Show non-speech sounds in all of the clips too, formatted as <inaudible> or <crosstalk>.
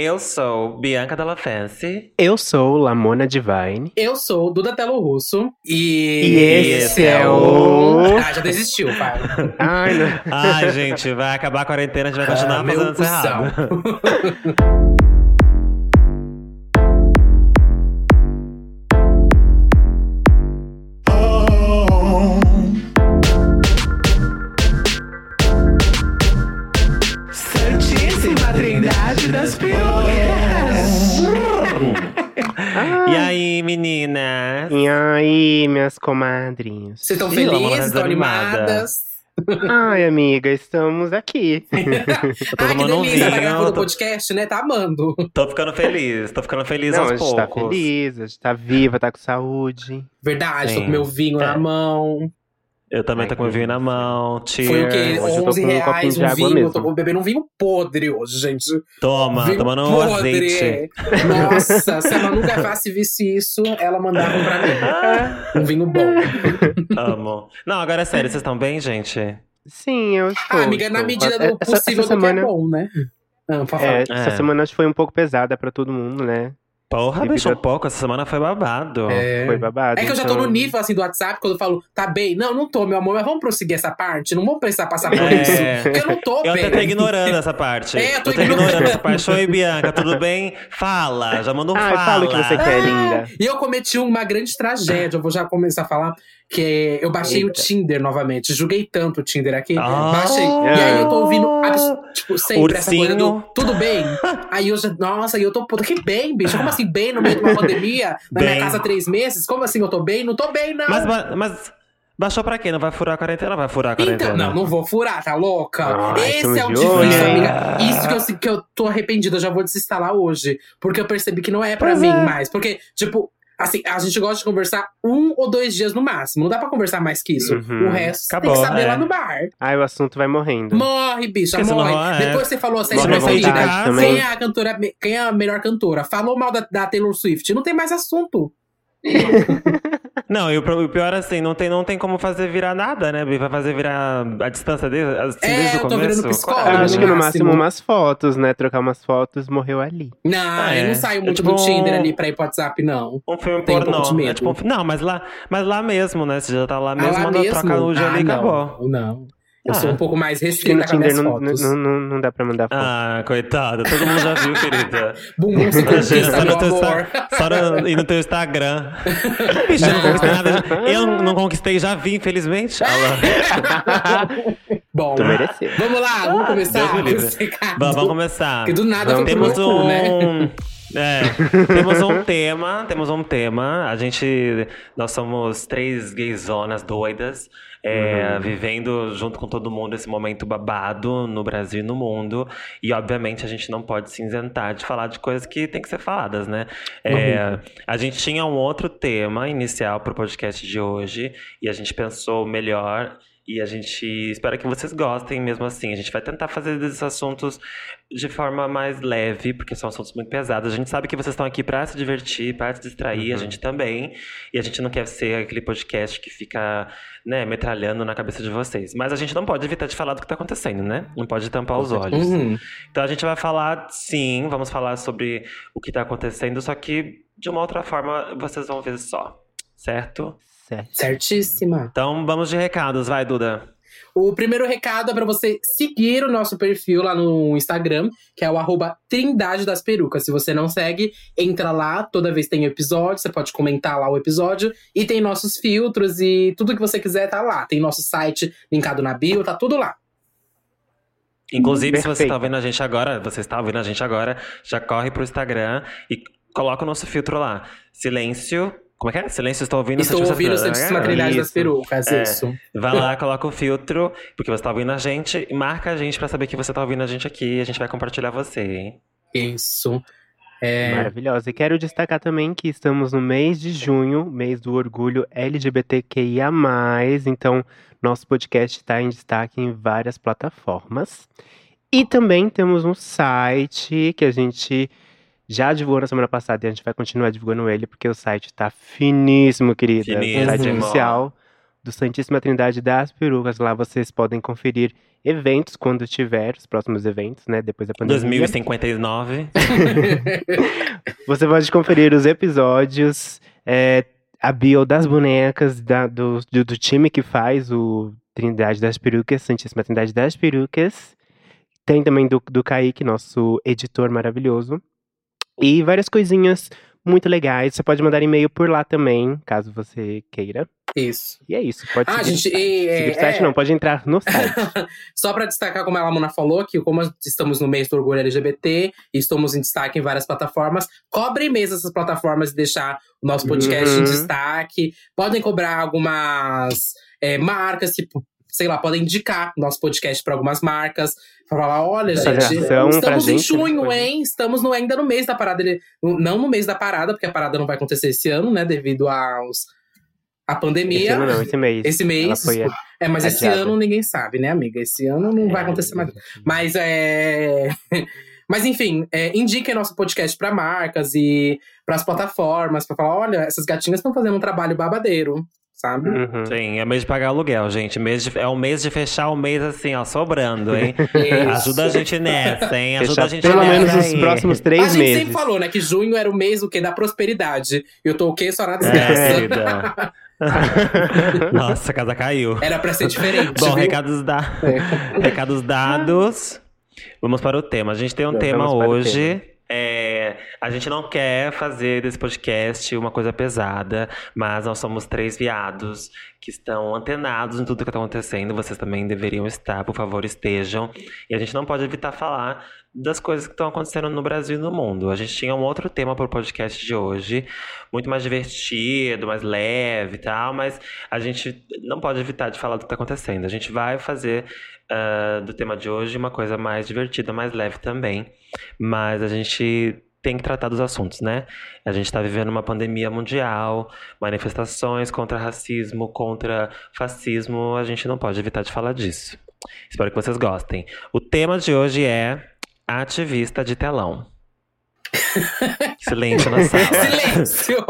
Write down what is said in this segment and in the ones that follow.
Eu sou Bianca Della Fancy. Eu sou Lamona Divine. Eu sou Duda Telo Russo. E, E esse é o- Ah, já desistiu, pai. <laughs> Ai, não. Ai, gente, vai acabar a quarentena, a gente vai continuar Ah, meu fazendo isso errado. <laughs> aí, minhas comadrinhas? Vocês estão felizes? Estão animadas? Ai, amiga, estamos aqui. Eu <laughs> tô Ai, que tomando um delícia, tá vinho, gravando o tô, podcast, né? Tá amando. tô ficando feliz, tô ficando feliz Não, a aos gente tá poucos. feliz, a gente tá viva, tá com saúde. Verdade, tô Sim. com meu vinho É. na mão. Eu também tô com o vinho na mão. Foi o quê? hoje eu tô 11 com um copinho reais um água vinho. mesmo. Eu tô bebendo um vinho podre hoje, gente. Toma, vinho tomando um azeite. Nossa, se a Manu Gavassi visse isso, ela mandava um pra mim. Um vinho bom. Amo. Não, agora é sério, vocês estão bem, gente? Sim, eu estou. Ah, amiga, na estou. medida do Essa- possível essa do que é semana, bom, né? Ah, pra falar. é, essa É. semana acho que foi um pouco pesada pra todo mundo, né? Porra, bicho, um a- pouco. Essa semana foi babado. É. Foi babado. É que eu já tô então- no nível assim do WhatsApp, quando eu falo, tá bem? Não, não tô, meu amor, mas vamos prosseguir essa parte. Não vamos precisar passar por É. isso. Porque eu não tô Eu bem. até tô ignorando essa parte. É, eu tô ignorando ignorando. essa parte. Oi, Bianca, tudo bem? Fala, já mandou um Ai, fala. fala o que você quer, linda. E eu cometi uma grande tragédia, eu vou já começar a falar, que eu baixei o Eita. Tinder novamente. Julguei tanto o Tinder aqui. Ah. baixei. E aí eu tô ouvindo, tipo, sempre essa coisa do Ursinho. tudo bem. Aí eu já, nossa, e eu tô, puta, que bem, bicho. Como assim, bem no meio de uma <laughs> pandemia? Na Bem. minha casa há três meses? Como assim eu tô bem? Não tô bem, não. Mas, mas baixou pra quê? Não vai furar a quarentena? Vai furar a quarentena? Então, não, não vou furar, tá louca? Ai, Esse estamos é o difícil, olho. amiga. Isso que eu, que eu tô arrependida, eu já vou desinstalar hoje. Porque eu percebi que não é pra Pois mim é. mais. Porque, tipo, assim, a gente gosta de conversar um ou dois dias no máximo. Não dá pra conversar mais que isso. Uhum. O resto Acabou, tem que saber é. lá no bar. Ai, o assunto vai morrendo. Morre, bicha, Porque morre. senão, é. Depois você falou assim, Morre também. quem é a cantora, quem é a melhor cantora? Falou mal da, da Taylor Swift. Não tem mais assunto. <laughs> Não, e o, pior assim, não tem, não tem como fazer virar nada, né, Bi? Vai fazer virar a distância dele, assim, É, desde o começo. Eu acho que no máximo. máximo umas fotos, né? Trocar umas fotos, morreu ali. Não, É, eu não saio é muito tipo do Tinder ali pra ir pro WhatsApp, não. Um filme Tem um pouco pornô. de medo. É tipo um fi- não, mas lá, mas lá mesmo, né? Você já tá lá mesmo, Ah, lá mesmo? troca nude ali e não, acabou. Não. Eu Ah. sou um pouco mais restrita com as Tinder minhas não, fotos. não, não, não dá pra mandar foto. Ah, coitada. Todo mundo já viu, querida. <laughs> Bumbum se conquista, meu no, teu, amor. Só no, e no teu Instagram. <laughs> Bicho, eu não conquistei nada. Eu não conquistei, já vi, infelizmente. <laughs> Bom, Tu mereceu. vamos lá, vamos começar. Esse recado. Vamos, vamos começar. Porque do nada Vamos foi pro Temos meu cu, né? É, temos um tema, temos um tema. A gente, nós somos três gayzonas doidas, é, Uhum. vivendo junto com todo mundo esse momento babado no Brasil e no mundo. E obviamente a gente não pode se isentar de falar de coisas que tem que ser faladas, né? É, a gente tinha um outro tema inicial para o podcast de hoje e a gente pensou melhor. E a gente espera que vocês gostem mesmo assim. A gente vai tentar fazer esses assuntos de forma mais leve, porque são assuntos muito pesados. A gente sabe que vocês estão aqui para se divertir, para se distrair, a Uhum. gente também. E a gente não quer ser aquele podcast que fica, né, metralhando na cabeça de vocês. Mas a gente não pode evitar de falar do que tá acontecendo, né? Não pode tampar os olhos. Uhum. Então a gente vai falar, sim, vamos falar sobre o que tá acontecendo, só que de uma outra forma vocês vão ver só, certo? Certo. Certíssima. Então vamos de recados, vai, Duda. O primeiro recado é pra você seguir o nosso perfil lá no Instagram, que é o arroba Trindade das Perucas. Se você não segue, entra lá, toda vez tem episódio, você pode comentar lá o episódio. E tem nossos filtros e tudo que você quiser tá lá. Tem nosso site linkado na bio, tá tudo lá. Inclusive, se você Perfeito. está ouvindo a gente agora, você está ouvindo a gente agora, já corre pro Instagram e coloca o nosso filtro lá. Silêncio. Como é que é? Silêncio, estou ouvindo. Estou Santíssima- ouvindo o Santíssima É, Trindade das isso. Perucas, É. isso. Vai lá, <laughs> coloca o filtro, porque você está ouvindo a gente, e marca a gente pra saber que você está ouvindo a gente aqui e a gente vai compartilhar você, hein? Isso. É, Maravilhosa. E quero destacar também que estamos no mês de junho, mês do orgulho LGBTQIA. Então, nosso podcast está em destaque em várias plataformas. E também temos um site que a gente já divulgou na semana passada e a gente vai continuar divulgando ele, porque o site tá finíssimo, querida. Finíssimo. O site Uhum. oficial do Santíssima Trindade das Perucas. Lá vocês podem conferir eventos quando tiver, os próximos eventos, né? Depois da pandemia. 2059. <laughs> Você pode conferir os episódios, é, a bio das bonecas da, do, do, do time que faz o Trindade das Perucas, Santíssima Trindade das Perucas. Tem também do, do Kaique, nosso editor maravilhoso. E várias coisinhas muito legais. Você pode mandar e-mail por lá também, caso você queira. Isso. E é isso. Pode Ah, gente, e- é- site não, pode entrar no <laughs> site. Só pra destacar, como a Lamona falou, que como estamos no mês do orgulho LGBT e estamos em destaque em várias plataformas, cobrem mesmo essas plataformas e deixar o nosso podcast em Uhum. destaque. Podem cobrar algumas é, marcas, tipo, sei lá, podem indicar nosso podcast pra algumas marcas. Falar, olha, Fazer gente, estamos em junho, hein? Estamos no- ainda no mês da parada. Ele- Não no mês da parada, porque a parada não vai acontecer esse ano, né? Devido aos. A Esse pandemia. ano não, esse mês. Esse mês. Foi É, mas esse adiada. ano ninguém sabe, né, amiga? Esse ano não vai acontecer mais. Mas é. <laughs> Mas enfim, é, indiquem nosso podcast para marcas e para as plataformas, para falar: olha, essas gatinhas estão fazendo um trabalho babadeiro, sabe? Uhum. Sim, é mês de pagar aluguel, gente. Mês de- é o mês de fechar o mês assim, ó, sobrando, hein? Isso. Ajuda a gente nessa, hein? Ajuda Fechar a gente pelo nessa menos os aí. próximos A três gente meses. sempre falou, né, que junho era o mês o quê? Da prosperidade. E eu tô o quê? Só na É, desgraça. querida. <laughs> Nossa, a casa caiu. Era pra ser diferente. Bom, viu? recados, da... recados dados. Vamos para o tema. A gente tem um Vamos tema hoje. É, a gente não quer fazer desse podcast uma coisa pesada, mas nós somos três viados que estão antenados em tudo que está acontecendo. Vocês também deveriam estar, por favor, estejam. E a gente não pode evitar falar das coisas que estão acontecendo no Brasil e no mundo. A gente tinha um outro tema para o podcast de hoje, muito mais divertido, mais leve e tal, mas a gente não pode evitar de falar do que está acontecendo. A gente vai fazer ah, do tema de hoje uma coisa mais divertida, mais leve também, mas a gente tem que tratar dos assuntos, né? A gente está vivendo uma pandemia mundial, manifestações contra racismo, contra fascismo, a gente não pode evitar de falar disso. Espero que vocês gostem. O tema de hoje é ativista de telão. Silêncio na sala. Silêncio!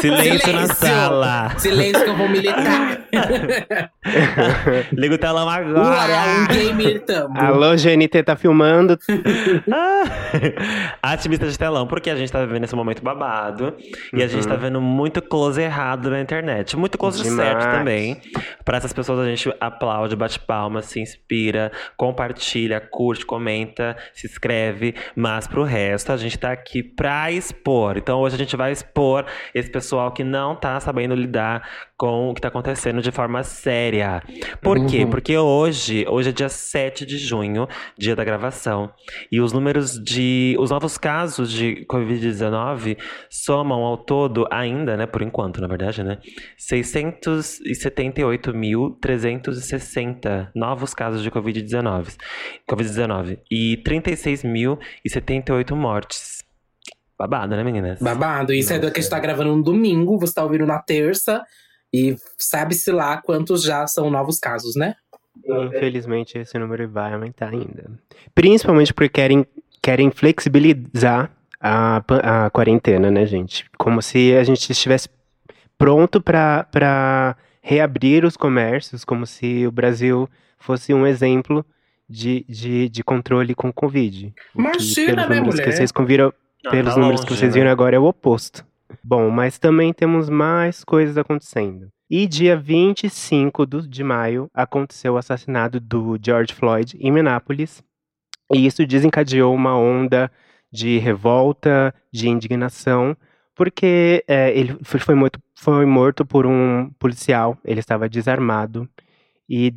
Silêncio na Silêncio! sala. Silêncio que eu vou militar. <laughs> Liga o telão Uau, um agora. Alô, GNT tá filmando. <laughs> Ah! Ativista de telão, porque a gente tá vivendo esse momento babado. E a gente Uhum. tá vendo muito close errado na internet. Muito close Demais. certo também. Pra essas pessoas a gente aplaude, bate palma, se inspira, compartilha, curte, comenta, se inscreve. Mas pro resto, a gente tá aqui pra expor. Então hoje a gente vai expor esse pessoal que não tá sabendo lidar com o que tá acontecendo de forma séria. Por quê? Uhum. Porque hoje, hoje é dia 7 de junho, dia da gravação. E os números de. Os novos casos de Covid-19 somam ao todo, ainda, né? Por enquanto, na verdade, né? 678.360 novos casos de Covid-19. Covid-19. E 36.078 mortes. Babado, né, meninas? Babado. Isso é do Nossa. que a gente tá gravando no domingo, você tá ouvindo na terça. E sabe-se lá quantos já são novos casos, né? Infelizmente, esse número vai aumentar ainda. Principalmente porque querem, querem flexibilizar a, a quarentena, né, gente? Como se a gente estivesse pronto para reabrir os comércios, como se o Brasil fosse um exemplo de, de, de controle com Covid. O que, Imagina, pelos né, números que mulher? vocês conviram, Ah, pelos tá números que longe, vocês né? viram agora é o oposto. Bom, mas também temos mais coisas acontecendo. E dia 25 do- de maio aconteceu o assassinato do George Floyd em Minneapolis. E isso desencadeou uma onda de revolta, de indignação, porque é, ele foi, foi morto, foi morto por um policial, ele estava desarmado. E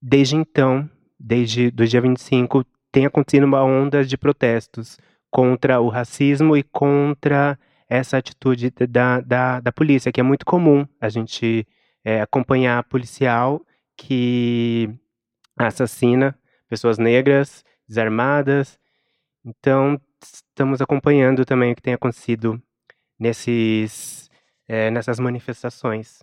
desde então, desde do dia 25, tem acontecido uma onda de protestos contra o racismo e contra essa atitude da, da, da polícia, que é muito comum a gente é, acompanhar policial que assassina pessoas negras, desarmadas. Então, estamos acompanhando também o que tem acontecido nesses, é, nessas manifestações.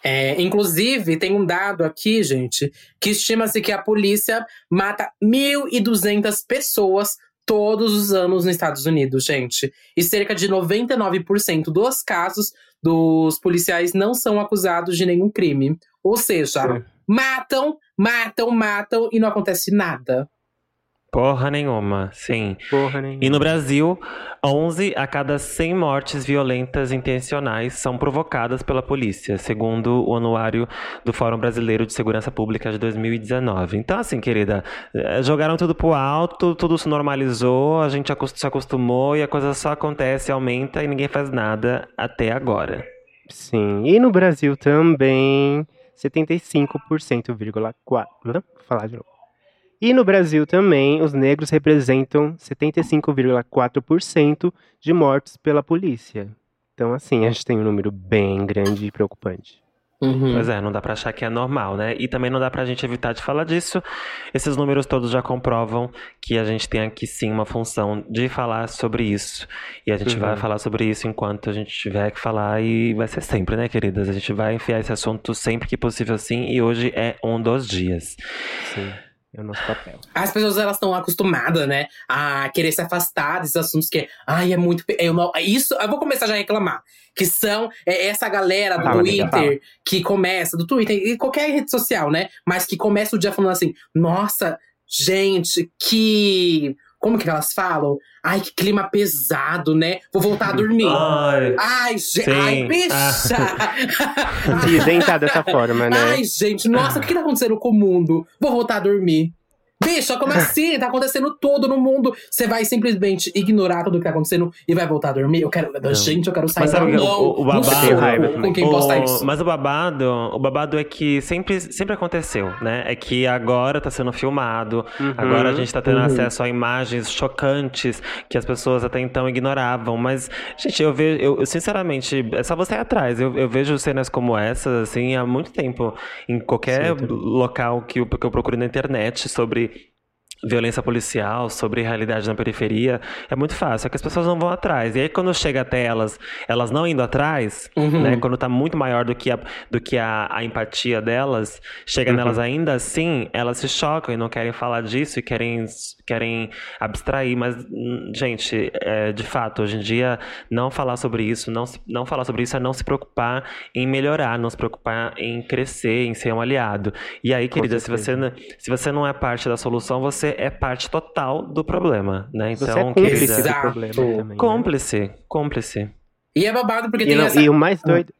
É, inclusive, tem um dado aqui, gente, que estima-se que a polícia mata 1.200 pessoas todos os anos nos Estados Unidos, gente. E cerca de 99% dos casos dos policiais não são acusados de nenhum crime. Ou seja, Sim. matam, matam, matam e não acontece nada. Porra nenhuma, sim. Porra nenhuma. E no Brasil, 11 a cada 100 mortes violentas intencionais são provocadas pela polícia, segundo o anuário do Fórum Brasileiro de Segurança Pública de 2019. Então, assim, querida, eh, jogaram tudo pro alto, tudo se normalizou, a gente se acostumou e a coisa só acontece, aumenta e ninguém faz nada até agora. Sim, e no Brasil também, 75,4%. Vou falar de novo. E no Brasil também, os negros representam 75,4% de mortes pela polícia. Então, assim, a gente tem um número bem grande e preocupante. Uhum. Pois é, não dá pra achar que é normal, né? E também não dá pra gente evitar de falar disso. Esses números todos já comprovam que a gente tem aqui sim uma função de falar sobre isso. E a gente uhum. vai falar sobre isso enquanto a gente tiver que falar e vai ser sempre, né, queridas? A gente vai enfiar esse assunto sempre que possível sim e hoje é um dos dias. Sim. É o nosso papel. As pessoas elas estão acostumadas, né, a querer se afastar desses assuntos que, ai, é muito. Eu não, isso, eu vou começar já a reclamar. Que são é, essa galera do fala, Twitter amiga, que começa, do Twitter e qualquer rede social, né? Mas que começa o dia falando assim: nossa, gente, que como que elas falam? Ai, que clima pesado, né? Vou voltar a dormir. Ai, ai, gente, ai bicha! <laughs> Dizem tá dessa forma, né? Ai, gente, nossa, o que tá acontecendo com o mundo? Vou voltar a dormir. Bicho, como assim? Tá acontecendo tudo no mundo. Você vai simplesmente ignorar tudo que tá acontecendo e vai voltar a dormir? Eu quero. Não. Gente, eu quero sair mas, da mão. O, o babado. com quem posta isso. Mas o babado, o babado é que sempre, sempre aconteceu, né? É que agora tá sendo filmado. Uhum, agora a gente tá tendo uhum. acesso a imagens chocantes que as pessoas até então ignoravam. Mas, gente, eu vejo. Eu, sinceramente, é só você ir atrás. Eu, eu vejo cenas como essas, assim, há muito tempo. Em qualquer Sim, local que eu, que eu procuro na internet sobre violência policial, sobre realidade na periferia, é muito fácil. É que as pessoas não vão atrás. E aí, quando chega até elas, elas não indo atrás, uhum. né? Quando tá muito maior do que a, do que a, a empatia delas, chega uhum. nelas ainda assim, elas se chocam e não querem falar disso e querem, querem abstrair. Mas, hum, gente, é, de fato, hoje em dia, não falar sobre isso, não, não falar sobre isso é não se preocupar em melhorar, não se preocupar em crescer, em ser um aliado. E aí, querida, se você, se você não é parte da solução, você é parte total do problema, né? Então, você é cúmplice querida, do problema também. Né? Cúmplice, cúmplice. E é babado porque e tem não, essa... E o mais doido...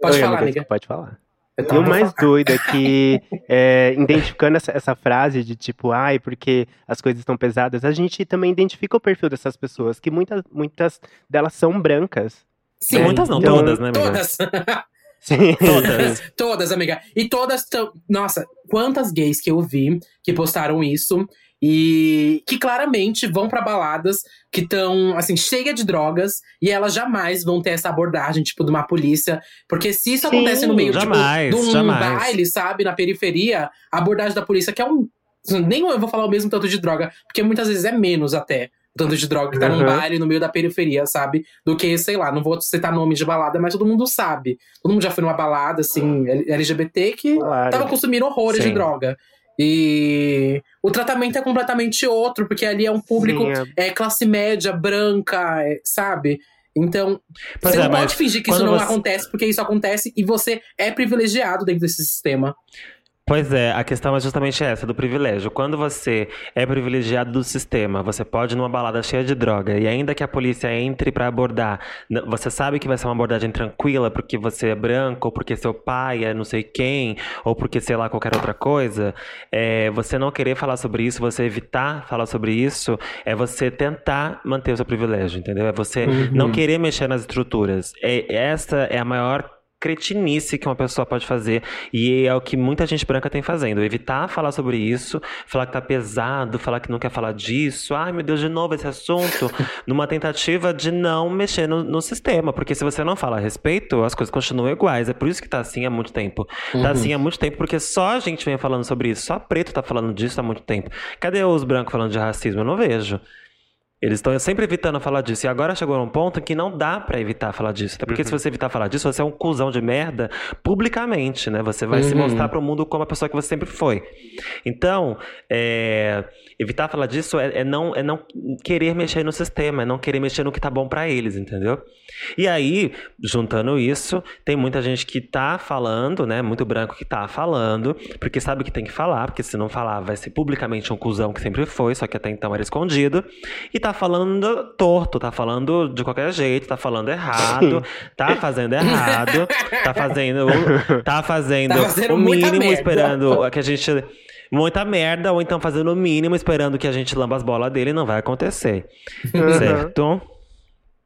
Pode Oi, falar, amiga. Pode falar. E o mais doido é que, <laughs> é, identificando essa, essa, frase de tipo, ai, porque as coisas estão pesadas, a gente também identifica o perfil dessas pessoas, que muitas, muitas delas são brancas. Sim, muitas não, então, todas, né, amiga? Todas. <laughs> Todas. todas, amiga. E todas estão. Nossa, quantas gays que eu vi que postaram isso e que claramente vão para baladas que estão assim cheia de drogas e elas jamais vão ter essa abordagem tipo de uma polícia, porque se isso Sim, acontece no meio jamais, tipo, de um jamais. baile, sabe, na periferia, a abordagem da polícia que é um nem eu vou falar o mesmo tanto de droga, porque muitas vezes é menos até tanto de droga que tá uhum. num baile no meio da periferia, sabe? Do que, sei lá, não vou citar nome de balada, mas todo mundo sabe. Todo mundo já foi numa balada, assim, LGBT que claro. tava consumindo horrores Sim. de droga. E o tratamento é completamente outro, porque ali é um público Sim, é... é classe média, branca, é, sabe? Então, pois você é, não pode fingir que isso não você... acontece, porque isso acontece e você é privilegiado dentro desse sistema. Pois é, a questão é justamente essa, do privilégio. Quando você é privilegiado do sistema, você pode ir numa balada cheia de droga, e ainda que a polícia entre para abordar, você sabe que vai ser uma abordagem tranquila porque você é branco, ou porque seu pai é não sei quem, ou porque sei lá qualquer outra coisa, é, você não querer falar sobre isso, você evitar falar sobre isso, é você tentar manter o seu privilégio, entendeu? É você uhum. não querer mexer nas estruturas. É, essa é a maior cretinice que uma pessoa pode fazer e é o que muita gente branca tem fazendo, evitar falar sobre isso, falar que tá pesado, falar que não quer falar disso, ai meu Deus, de novo esse assunto, <laughs> numa tentativa de não mexer no, no, sistema, porque se você não fala a respeito, as coisas continuam iguais, é por isso que tá assim há muito tempo. Tá uhum. Tá assim há muito tempo porque só a gente vem falando sobre isso, só preto tá falando disso há muito tempo. Cadê os brancos falando de racismo? Eu não vejo. Eles estão sempre evitando falar disso. E agora chegou num ponto que não dá pra evitar falar disso. Até porque Uhum. se você evitar falar disso, você é um cuzão de merda publicamente, né? Você vai se Uhum. mostrar pro mundo como a pessoa que você sempre foi. Então, é, evitar falar disso é, é não, é não querer mexer no sistema, é não querer mexer no que tá bom pra eles, entendeu? E aí, juntando isso, tem muita gente que tá falando, né? Muito branco que tá falando, porque sabe que tem que falar, porque se não falar, vai ser publicamente um cuzão que sempre foi, só que até então era escondido. E tá falando torto, tá falando de qualquer jeito, tá falando errado, <laughs> tá fazendo errado, tá fazendo, tá fazendo, Tá fazendo o mínimo esperando que a gente muita merda ou então fazendo o mínimo esperando que a gente lamba as bolas dele, não vai acontecer. Uhum. Certo?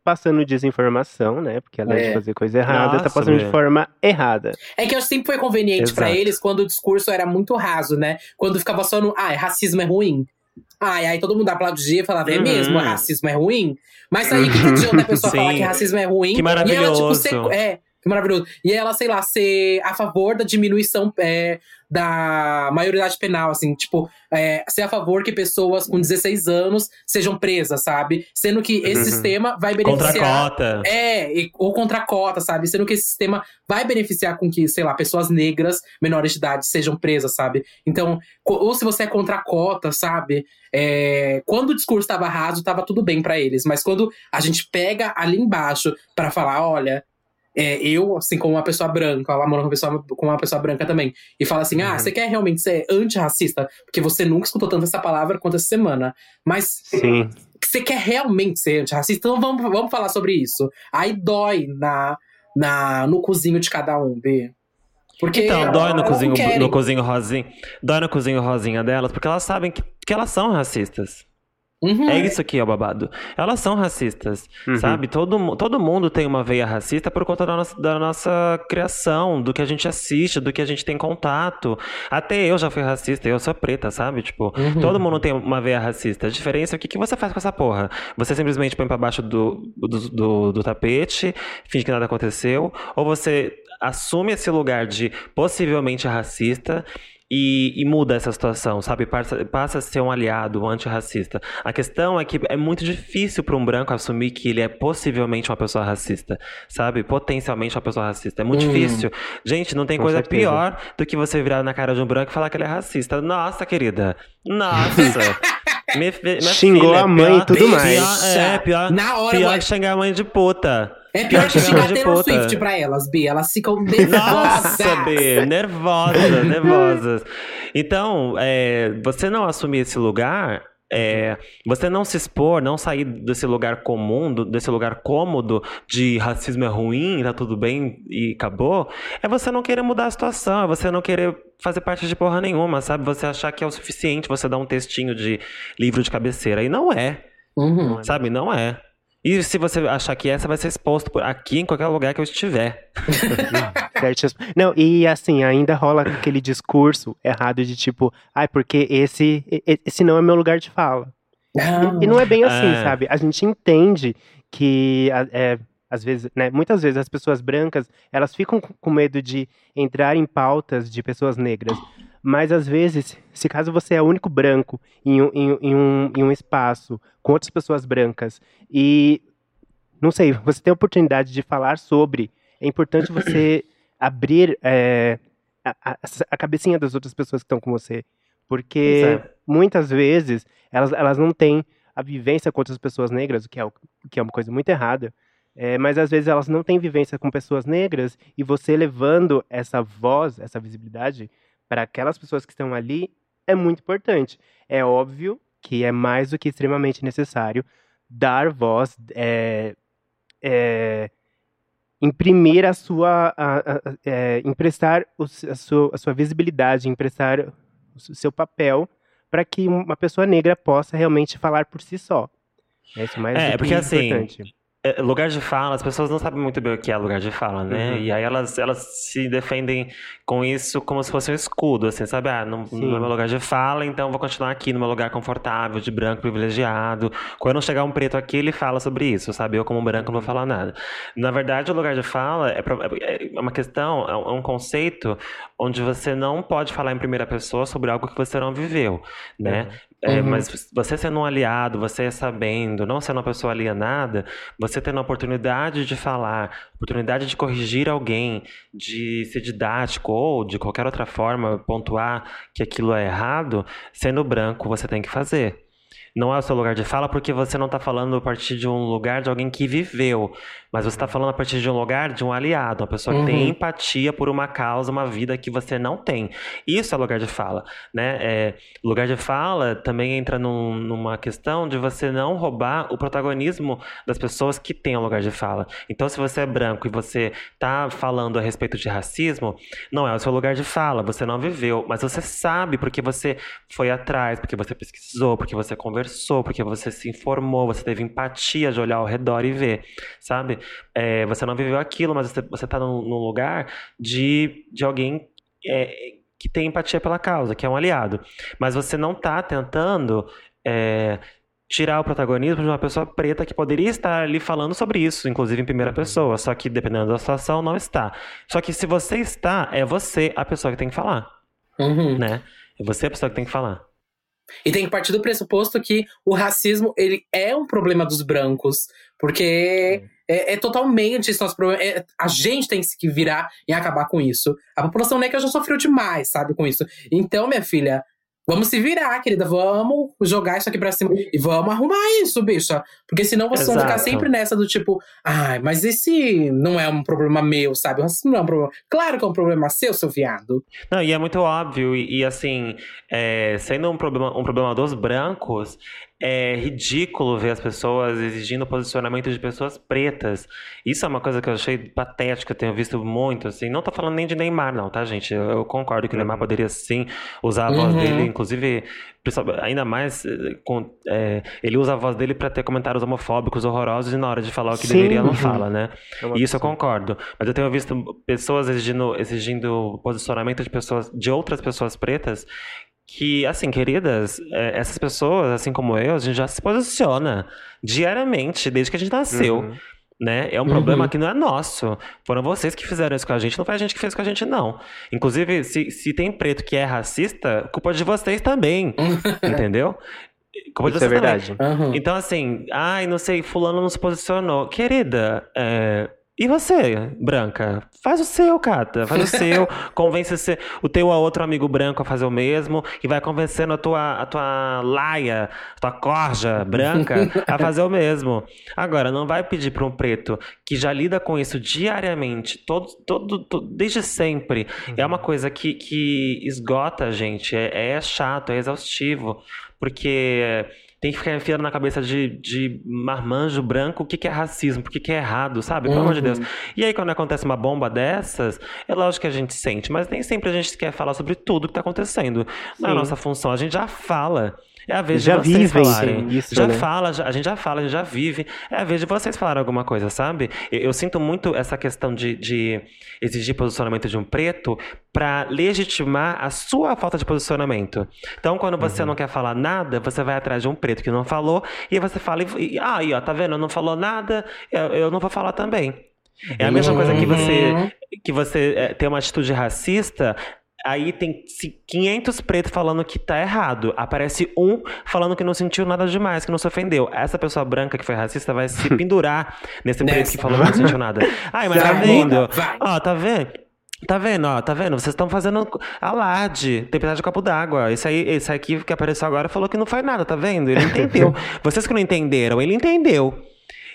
Passando desinformação, né? Porque além É. de fazer coisa errada, tá Nossa, passando de meu. forma errada. É que eu acho que sempre foi conveniente pra Exato. eles quando o discurso era muito raso, né? Quando ficava só no, ah, racismo é ruim. Ah, e aí todo mundo aplaudia e falava, é Uhum. mesmo, racismo é ruim? Mas aí, que, adianta a pessoa <laughs> Sim. falar que racismo é ruim? Que E ela, tipo, maravilhoso. ser, é, que maravilhoso. E ela, sei lá, ser a favor da diminuição é, da maioridade penal, assim, tipo, é, ser a favor que pessoas com 16 anos sejam presas, sabe? Sendo que esse Uhum. sistema vai Contra a beneficiar. cota. É, e- ou contra a cota, sabe? Sendo que esse sistema vai beneficiar com que, sei lá, pessoas negras menores de idade sejam presas, sabe? Então, ou se você é contra a cota, sabe? É, quando o discurso estava raso, tava tudo bem pra eles. Mas quando a gente pega ali embaixo pra falar, olha. É, eu, assim, como uma pessoa branca, ela mora com uma pessoa, com uma pessoa branca também, e fala assim: ah, Uhum. você quer realmente ser antirracista? Porque você nunca escutou tanto essa palavra quanto essa semana. Mas Sim. você quer realmente ser antirracista, então vamos, vamos falar sobre isso. Aí dói na, na, no cozinho de cada um, B. Porque Então, dói no cozinho, no cozinho rosinha. Dói no cozinho rosinha delas, porque elas sabem que, que elas são racistas. Uhum. É isso que é o babado. Elas são racistas, Uhum. sabe? Todo, todo mundo tem uma veia racista por conta da nossa, da nossa criação, do que a gente assiste, do que a gente tem contato. Até eu já fui racista, eu sou preta, sabe? Tipo, Uhum. todo mundo tem uma veia racista. A diferença é o que, que você faz com essa porra. Você simplesmente põe pra baixo do, do, do, do tapete, finge que nada aconteceu, ou você assume esse lugar de possivelmente racista e, e muda essa situação, sabe? Passa, passa a ser um aliado, um antirracista. A questão é que é muito difícil para um branco assumir que ele é possivelmente uma pessoa racista, sabe? Potencialmente uma pessoa racista. É muito Hum. difícil. Gente, não tem Com coisa certeza. pior do que você virar na cara de um branco e falar que ele é racista. Nossa, querida. <laughs> Nossa. Me, minha Xingou filha, a mãe e tudo pior- mais. É, pior, Na hora, pior que xingar a mãe de puta. É pior que xingar de Taylor puta. Swift pra elas, B. Elas ficam <laughs> Nossa, nervosas. B, nervosas, <laughs> nervosas. Então, é, você não assumir esse lugar, é, você não se expor, não sair desse lugar comum, do- desse lugar cômodo de racismo é ruim, tá tudo bem e acabou, é você não querer mudar a situação, é você não querer fazer parte de porra nenhuma, sabe? Você achar que é o suficiente você dar um textinho de livro de cabeceira. E não é, Uhum. sabe? Não é. E se você achar que essa vai ser exposto por aqui em qualquer lugar que eu estiver. <laughs> Certas- Não, e assim, ainda rola aquele discurso errado de tipo, ai, porque esse, e- e- esse não é meu lugar de fala. Ah. E não é bem assim, É. sabe? A gente entende que, é, às vezes, né, muitas vezes as pessoas brancas, elas ficam com- medo de entrar em pautas de pessoas negras. Mas às vezes, se caso você é o único branco em um, em, em um, em um espaço com outras pessoas brancas e, não sei, você tem a oportunidade de falar sobre, é importante você abrir é, a, a- cabecinha das outras pessoas que estão com você. Porque é. muitas vezes elas, elas não têm a vivência com outras pessoas negras, o que é, o que é uma coisa muito errada. É, mas às vezes elas não têm vivência com pessoas negras e você levando essa voz, essa visibilidade para aquelas pessoas que estão ali é muito importante. É óbvio que é mais do que extremamente necessário dar voz, é, é, imprimir a sua, a- a- é, emprestar o a, sua, a sua visibilidade, emprestar o seu papel para que uma pessoa negra possa realmente falar por si só. É isso mais É, porque, assim, importante. É, lugar de fala, as pessoas não sabem muito bem o que é lugar de fala, né? Uhum. E aí elas, elas se defendem com isso como se fosse um escudo, assim, sabe? Ah, não, não é meu lugar de fala, então vou continuar aqui no meu lugar confortável, de branco privilegiado. Quando chegar um preto aqui, ele fala sobre isso, sabe? Eu, como branco, não vou falar nada. Na verdade, o lugar de fala é, é, é uma questão, é, é um conceito onde você não pode falar em primeira pessoa sobre algo que você não viveu, né? Uhum. É, uhum. Mas você sendo um aliado, você sabendo, não sendo uma pessoa alienada, você tendo a oportunidade de falar, oportunidade de corrigir alguém, de ser didático ou de qualquer outra forma pontuar que aquilo é errado, sendo branco, você tem que fazer não é o seu lugar de fala porque você não está falando a partir de um lugar de alguém que viveu, mas você está falando a partir de um lugar de um aliado, uma pessoa que uhum. tem empatia por uma causa, uma vida que você não tem. Isso é lugar de fala, né? É, lugar de fala também entra num, numa questão de você não roubar o protagonismo das pessoas que têm o lugar de fala. Então, se você é branco e você está falando a respeito de racismo, não é o seu lugar de fala, você não viveu, mas você sabe porque você foi atrás, porque você pesquisou, porque você conversou, porque você se informou, você teve empatia de olhar ao redor e ver, sabe? É, você não viveu aquilo, mas você, você tá num, num lugar de, de alguém é, que tem empatia pela causa, que é um aliado. Mas você não tá tentando é, tirar o protagonismo de uma pessoa preta que poderia estar ali falando sobre isso, inclusive em primeira pessoa, só que dependendo da situação não está. Só que se você está, é você a pessoa que tem que falar, uhum. né? É você a pessoa que tem que falar. E tem que partir do pressuposto que o racismo ele é um problema dos brancos, porque é, é totalmente esse nosso problema. É, a gente tem que virar e acabar com isso. A população negra já sofreu demais, sabe, com isso. Então, minha filha, Vamos se virar, querida. Vamos jogar isso aqui pra cima. E vamos arrumar isso, bicha. Porque senão vocês Exato. vão ficar sempre nessa do tipo, ai, ah, mas esse não é um problema meu, sabe? Isso não é um problema. Claro que é um problema seu, seu viado. Não, e é muito óbvio. E, e assim, é, sendo um problema, um problema dos brancos, é ridículo ver as pessoas exigindo posicionamento de pessoas pretas. Isso é uma coisa que eu achei patética, tenho visto muito, assim. Não tô falando nem de Neymar, não, tá, gente? Eu, eu concordo que o Neymar uhum. poderia sim usar a voz uhum. dele, inclusive, ainda mais eh, com, é, ele usa a voz dele para ter comentários homofóbicos horrorosos e na hora de falar o que sim. deveria não fala, né? É isso eu concordo. Mas eu tenho visto pessoas exigindo, exigindo posicionamento de pessoas, de outras pessoas pretas que, assim, queridas, é, essas pessoas, assim como eu, a gente já se posiciona diariamente, desde que a gente nasceu. Uhum. Né? É um uhum. problema que não é nosso. Foram vocês que fizeram isso com a gente, não foi a gente que fez com a gente, não. Inclusive, se, se tem preto que é racista, culpa de vocês também. <laughs> entendeu? Culpa isso é verdade. Uhum. Então, assim, ai, não sei, fulano não se posicionou. Querida, é, e você, branca? Faz o seu, Cata. Faz o <laughs> seu. convence o teu outro amigo branco a fazer o mesmo. E vai convencendo a tua, a tua laia, a tua corja branca a <laughs> fazer o mesmo. Agora, não vai pedir para um preto que já lida com isso diariamente, todo, todo, todo desde sempre. Uhum. É uma coisa que, que esgota a gente. É, é chato, é exaustivo. Porque tem que ficar enfiando na cabeça de, de marmanjo branco o que, que é racismo, o que, que é errado, sabe? Pelo uhum. amor de Deus. Uhum. E aí, quando acontece uma bomba dessas, é lógico que a gente sente, mas nem sempre a gente quer falar sobre tudo que está acontecendo. Não é a nossa função, a gente já fala. É a vez já de vocês vivem falarem. Isso, já né? fala, já, a gente já fala, a gente já vive. É a vez de vocês falarem alguma coisa, sabe? Eu, eu sinto muito essa questão de, de exigir posicionamento de um preto para legitimar a sua falta de posicionamento. Então, quando você uhum. não quer falar nada, você vai atrás de um preto que não falou e você fala, e, ah, aí, ó, tá vendo? Não falou nada, eu, eu não vou falar também. É a mesma coisa que você uhum. que você é, tem uma atitude racista, Aí tem 500 pretos falando que tá errado. Aparece um falando que não sentiu nada demais, que não se ofendeu. Essa pessoa branca que foi racista vai se <laughs> pendurar nesse preto que falou que não sentiu nada. <laughs> Ai, mas tá vendo? Ó, tá vendo? Tá vendo, ó, tá vendo? Vocês estão fazendo alarde, tempestade de copo d'água. Esse aí, esse aqui que apareceu agora falou que não faz nada, tá vendo? Ele entendeu. <laughs> Vocês que não entenderam, ele entendeu.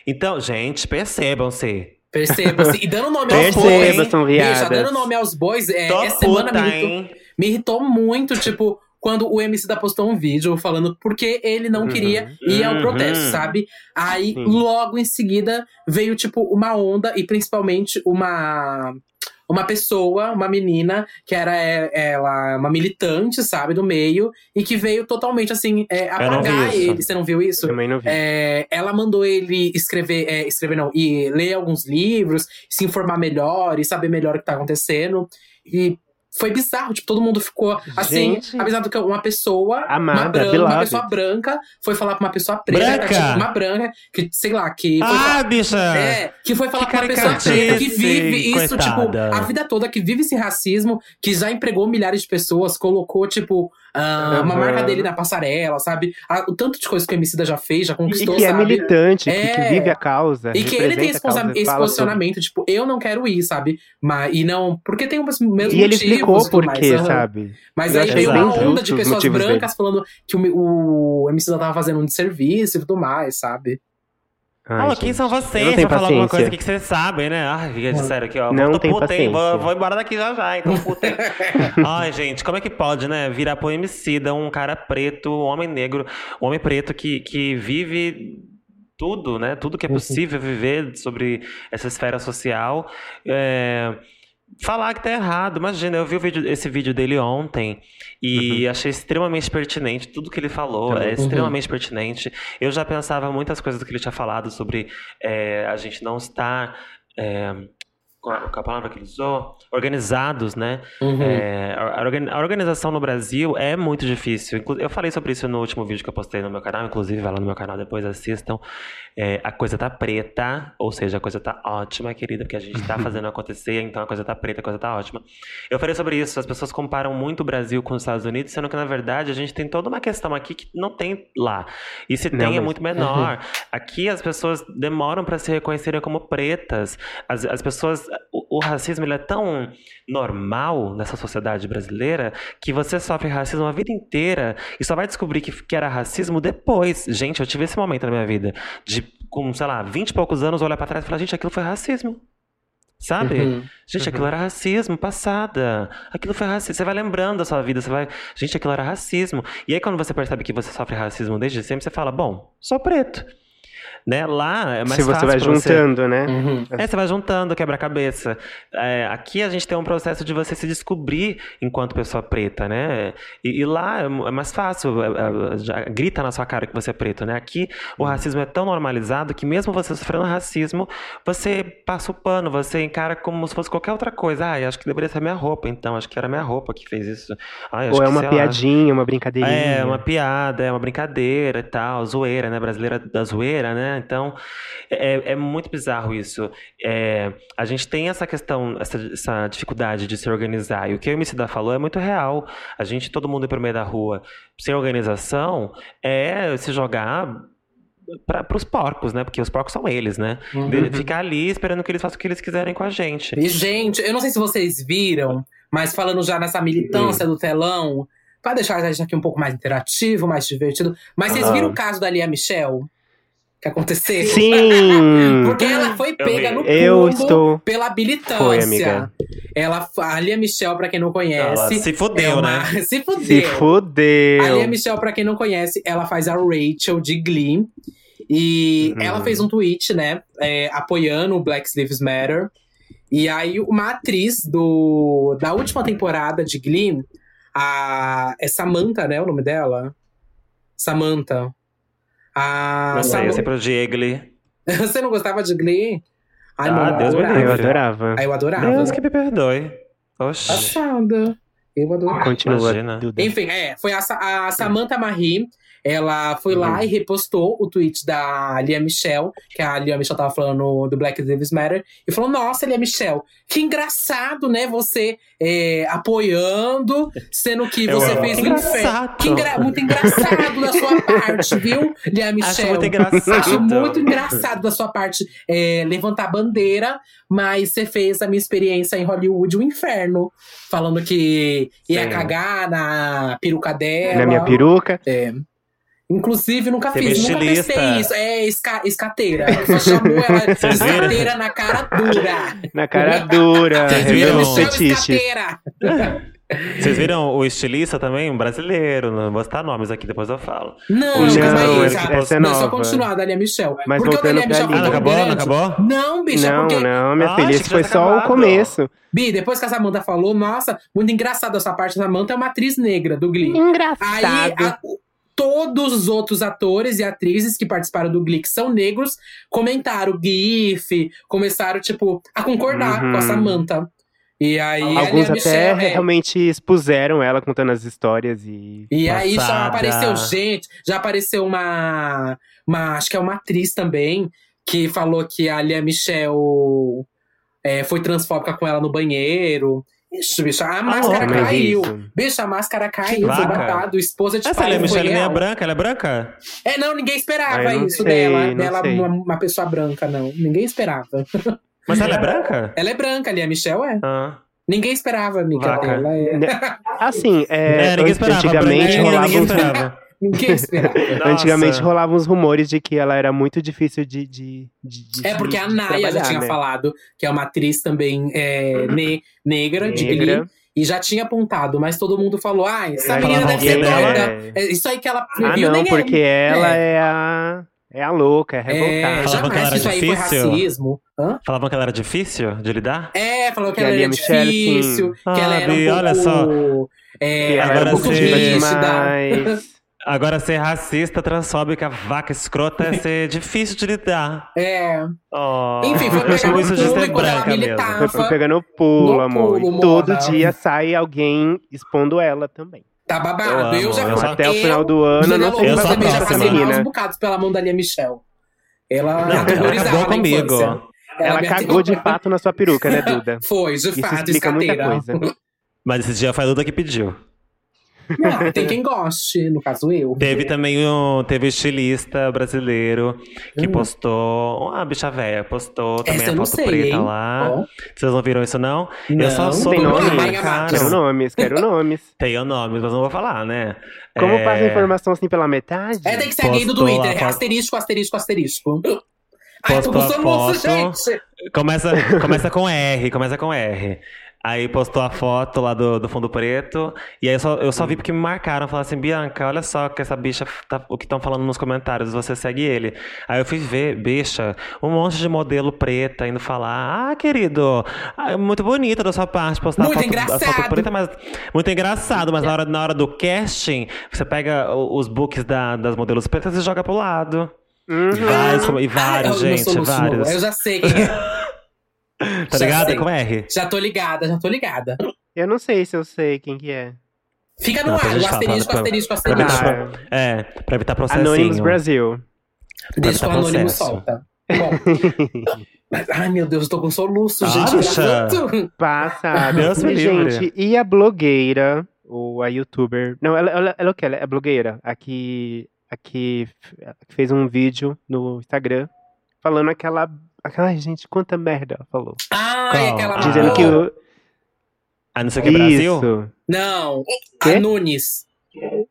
Então, gente, percebam-se. Perceba-se. E dando nome aos bois. Bicha, dando nome aos bois, é, essa semana me irritou, me irritou, muito, tipo, quando o MC da postou um vídeo falando porque ele não uhum. queria ir ao protesto, uhum. sabe? Aí, Sim. logo em seguida, veio, tipo, uma onda e principalmente uma uma pessoa, uma menina, que era é, ela, uma militante, sabe, do meio, e que veio totalmente assim, é, apagar ele. Você não viu isso? Também não vi. É, ela mandou ele escrever, é, escrever não, e ler alguns livros, se informar melhor e saber melhor o que tá acontecendo. E foi bizarro, tipo, todo mundo ficou assim, Gente. avisado que uma pessoa, Amada, uma, branca, uma pessoa branca, foi falar pra uma pessoa preta, Branca? tipo, uma branca, que, sei lá, que Ah, bicha! é, que foi falar Que pra uma pessoa preta que vive isso, coitada. tipo, a vida toda, que vive esse racismo, que já empregou milhares de pessoas, colocou, tipo, ah, uma marca dele na passarela, sabe? O tanto de coisa que o Emicida já fez, já E conquistou, que é sabe? militante, que, É. que vive a causa. E que ele tem esse, causa, esse posicionamento, tipo, eu não quero ir, sabe? Mas, e não. Porque tem mesmos sobre- E ele motivos explicou tudo por mais, quê, aham. sabe? Mas Eu aí veio bem uma onda de pessoas brancas falando que o, o MC tava fazendo um desserviço e tudo mais, sabe? Ai, Fala, quem são vocês pra falar alguma coisa aqui que vocês sabem, né? Ai, fica de sério aqui, ó. Não tô tem puta, hein? Vou, vou embora daqui já já, então puta. <laughs> hein? Ai, gente, como é que pode, né? Virar pro homicida, um cara preto, um homem negro, um homem preto que, que vive tudo, né? Tudo que é possível viver sobre essa esfera social. É, Falar que tá errado. Imagina, eu vi o vídeo- esse vídeo dele ontem e achei extremamente pertinente tudo que ele falou. Uhum. É extremamente pertinente. Eu já pensava muitas coisas que ele tinha falado sobre é, a gente não estar. É, qual a palavra que ele usou? Organizados, né? Uhum. É, a, a organi- a organização no Brasil é muito difícil. Eu falei sobre isso no último vídeo que eu postei no meu canal, inclusive vai lá no meu canal depois assistam. É, a coisa tá preta, ou seja, a coisa tá ótima, querida, porque a gente tá <laughs> fazendo acontecer, então a coisa tá preta, a coisa tá ótima. Eu falei sobre isso, as pessoas comparam muito o Brasil com os Estados Unidos, sendo que na verdade a gente tem toda uma questão aqui que não tem lá. E se Não, tem é mas- muito <laughs> menor. Aqui as pessoas demoram para se reconhecerem como pretas. As, as pessoas. O, racismo ele é tão normal nessa sociedade brasileira que você sofre racismo a vida inteira e só vai descobrir que, que era racismo depois. Gente, eu tive esse momento na minha vida de, com, sei lá, 20 e poucos anos, olhar pra trás e falar: gente, aquilo foi racismo. Sabe? Uhum. Gente, aquilo era racismo, passada. Aquilo foi racismo. Você vai lembrando da sua vida, você vai. Gente, aquilo era racismo. E aí, quando você percebe que você sofre racismo desde sempre, você fala: bom, sou preto. Né? Lá é mais Se você vai pra você- juntando, né? Uhum. é, você vai juntando, quebra-cabeça. É, aqui a gente tem um processo de você se descobrir enquanto pessoa preta, né? E, e lá é é mais fácil, é, é, já grita na sua cara que você é preto, né? Aqui o racismo é tão normalizado que mesmo você sofrendo racismo, você passa o pano, você encara como se fosse qualquer outra coisa. Ah, acho que deveria ser minha roupa, então. Acho que era minha roupa que fez isso. Ai, acho Ou é que, uma sei lá, piadinha, uma brincadeirinha. é, uma piada, é uma brincadeira e tal, zoeira, né? Brasileira da zoeira, né? Então, é, é muito bizarro isso. É, a gente tem essa questão, essa, essa dificuldade de se organizar. E o que o MC da falou é muito real. A gente, todo mundo ir pro meio da rua sem organização, é se jogar para os porcos, né? Porque os porcos são eles, né? Uhum. De- Ficar ali esperando que eles façam o que eles quiserem com a gente. E, gente, eu não sei se vocês viram, mas falando já nessa militância do telão, pra deixar a gente aqui um pouco mais interativo, mais divertido. Mas vocês viram o caso da Lia Michelle? Que aconteceu? Sim! <laughs> Porque ela foi pega no Eu estou- pela habilitância. Foi, amiga. Ela, a Lia Michelle, pra quem não Ela conhece. se fudeu, é uma- né? <laughs> se fudeu. Se A Lia fudeu! Michelle, pra quem não conhece, ela faz a Rachel de Glee. E Uhum. ela fez um tweet, né? é, apoiando o Black Lives Matter. E aí, uma atriz do, da última temporada de Glee, a, é Samantha, né? O nome dela? Samantha. A Não sei, eu Samantha. sempre odiei Glee. <laughs> Você não gostava de Glee? Ai, Ah, mano, Deus me eu Eu adorava. livre. adorava. Ai, eu adorava. Deus que me perdoe. Oxi. Passada. Eu adorava. Continua, Imagina. Enfim, é, foi a, a Samantha Marie. Ela foi lá e repostou o tweet da Lia Michelle, que a Lia Michelle tava falando do Black Lives Matter, e falou: Nossa, Lia Michelle, que engraçado, né? Você é, apoiando, sendo que Eu você amo. fez o inferno. engraçado. Que engra- muito engraçado da sua parte, viu, Lia Michelle? Acho muito engraçado. Acho muito engraçado da sua parte é, levantar a bandeira, mas você fez a minha experiência em Hollywood um inferno. Falando que ia Sim. cagar na peruca dela. Na minha peruca. É. Inclusive, nunca Você fiz, é nunca estilista. testei isso. É esca, escateira. Só chamou ela <laughs> escateira na cara dura. Na cara dura, Vocês viram? fetiches. escateira. Vocês viram o estilista também? Um brasileiro. Não vou citar nomes aqui, depois eu falo. Não, O mas estilista- aí, essa já, é não, só nova. continuar da Lia Michelle. Mas porque o da voltando Lia Michelle pra foi Ah, acabou? Não acabou? Não, bicha, Não, porque não, minha Ah, filha, isso que foi só tinha o acabado. começo. Bi, depois que a Samantha falou, nossa, muito engraçado essa parte. A Samantha é uma atriz negra do Glee. Aí, Engraçado. a- o- todos os outros atores e atrizes que participaram do Glee, que são negros, comentaram GIF, começaram, tipo, a concordar Uhum. com a Samantha. E aí, Alguns até Michele, é, realmente expuseram ela contando as histórias e. E aí já Passada. apareceu gente, já apareceu uma, uma. Acho que é uma atriz também, que falou que a Lia Michelle é, foi transfóbica com ela no banheiro. Ixi, bicho, a máscara caiu. Bicho, a máscara caiu, foi vaca. babado. Esposa de Essa pai foi Michelle nem é branca, ela é branca? É, não, ninguém esperava Ah, não isso sei, dela. Dela, uma, uma pessoa branca, não. Ninguém esperava. <laughs> Mas ela é branca? Ela é branca, a Lia Michelle é. Ah. Ninguém esperava, amiga. Vaca. Ela é... <laughs> Assim, é, É, ninguém esperava. antigamente rolava ninguém esperava. Ninguém esperava. <laughs> Antigamente rolavam uns rumores de que ela era muito difícil de. de, de- de- É porque a Naya já tinha né? falado que é uma atriz também é, ne- negra, de Glee. Negra. E já tinha apontado, mas todo mundo falou: ah, essa menina falavam deve ser que ela doida. é- É isso aí que ela Ah, viu, não, nem porque é. ela É. é a. É a louca, é É, revoltada. Falavam que ela era aí foi difícil? racismo. Hã? Falavam que ela era difícil de lidar? É, falou que Que ela era Michele, difícil, sim. que ela Ah, era um pouco. olha só. É, que ela agora era um pouco rígida. <laughs> Agora, ser racista, transfóbica, vaca escrota é <laughs> ser difícil de lidar. É. Oh, Enfim, foi pegar no isso de ser pulo quando ela branca militava. mesmo. Foi, pegando pulo, No amor. pulo, e todo mona. dia sai alguém expondo ela também. Tá babado. Eu Eu, já eu só- Até o eu, final do ano, eu não sei Eu o sou já passei maus bocados pela mão da Lia Michelle. Ela Não, ela aterrorizava comigo. infância. Ela me cagou de fato na sua peruca, né, Duda? Foi, de Isso fato, explica muita coisa. Mas esse dia foi a Duda que pediu. Não, tem quem goste, no caso eu. Teve também um, teve um estilista brasileiro que Hum. postou. Ah, bicha velha, postou também Essa a foto sei, preta hein? lá. Ó. Vocês não viram isso, não? Não, eu só soube tem nome? Marcaram. Quero nomes, quero nomes. <laughs> Tem nomes, mas não vou falar, né? Como É, passa a informação assim pela metade? É, tem que ser a gay do Twitter. lá, É foto- asterisco, asterisco, asterisco. Ai, tô com gente. Começa, começa com R, começa com R. Aí postou a foto lá do, do fundo preto. E aí eu só, eu só vi porque me marcaram. Falaram assim, Bianca, olha só que essa bicha, tá, o que estão falando nos comentários, você segue ele. Aí eu fui ver, bicha, um monte de modelo preta indo falar, ah, querido, ah, é muito bonita da sua parte postar a Muito foto, a foto engraçado. preta, mas muito engraçado. Mas na hora, na hora do casting, você pega os books da- das modelos pretas e joga pro lado. Uhum. E vários, e vários meu gente, vários. Eu já sei quem é. <laughs> <laughs> Tá já ligado? sei. É com R. Já tô ligada, já tô ligada. Eu não sei se eu sei quem que é. Fica no Não, ar, a o gente fala, asterisco, pra- asterisco, pra asterisco. evitar- Tá. É, pra evitar processinho. Anonymous Brasil. Deixa que o anônimo processo. solta. <laughs> Bom. Mas, ai, meu Deus, eu tô com soluço, gente. Acha? gravando. Passada. Deus me livre. Gente, e a blogueira, ou a youtuber. Não, ela, ela, ela é o que? Ela é blogueira. Aqui, aqui que fez um vídeo no Instagram falando aquela. Aquela ai, gente, quanta merda ela falou. Ai, Qual? aquela Ah. Dizendo que o. Ah, não sei o que, Brasil? Isso. Não, Quê? a Nunes.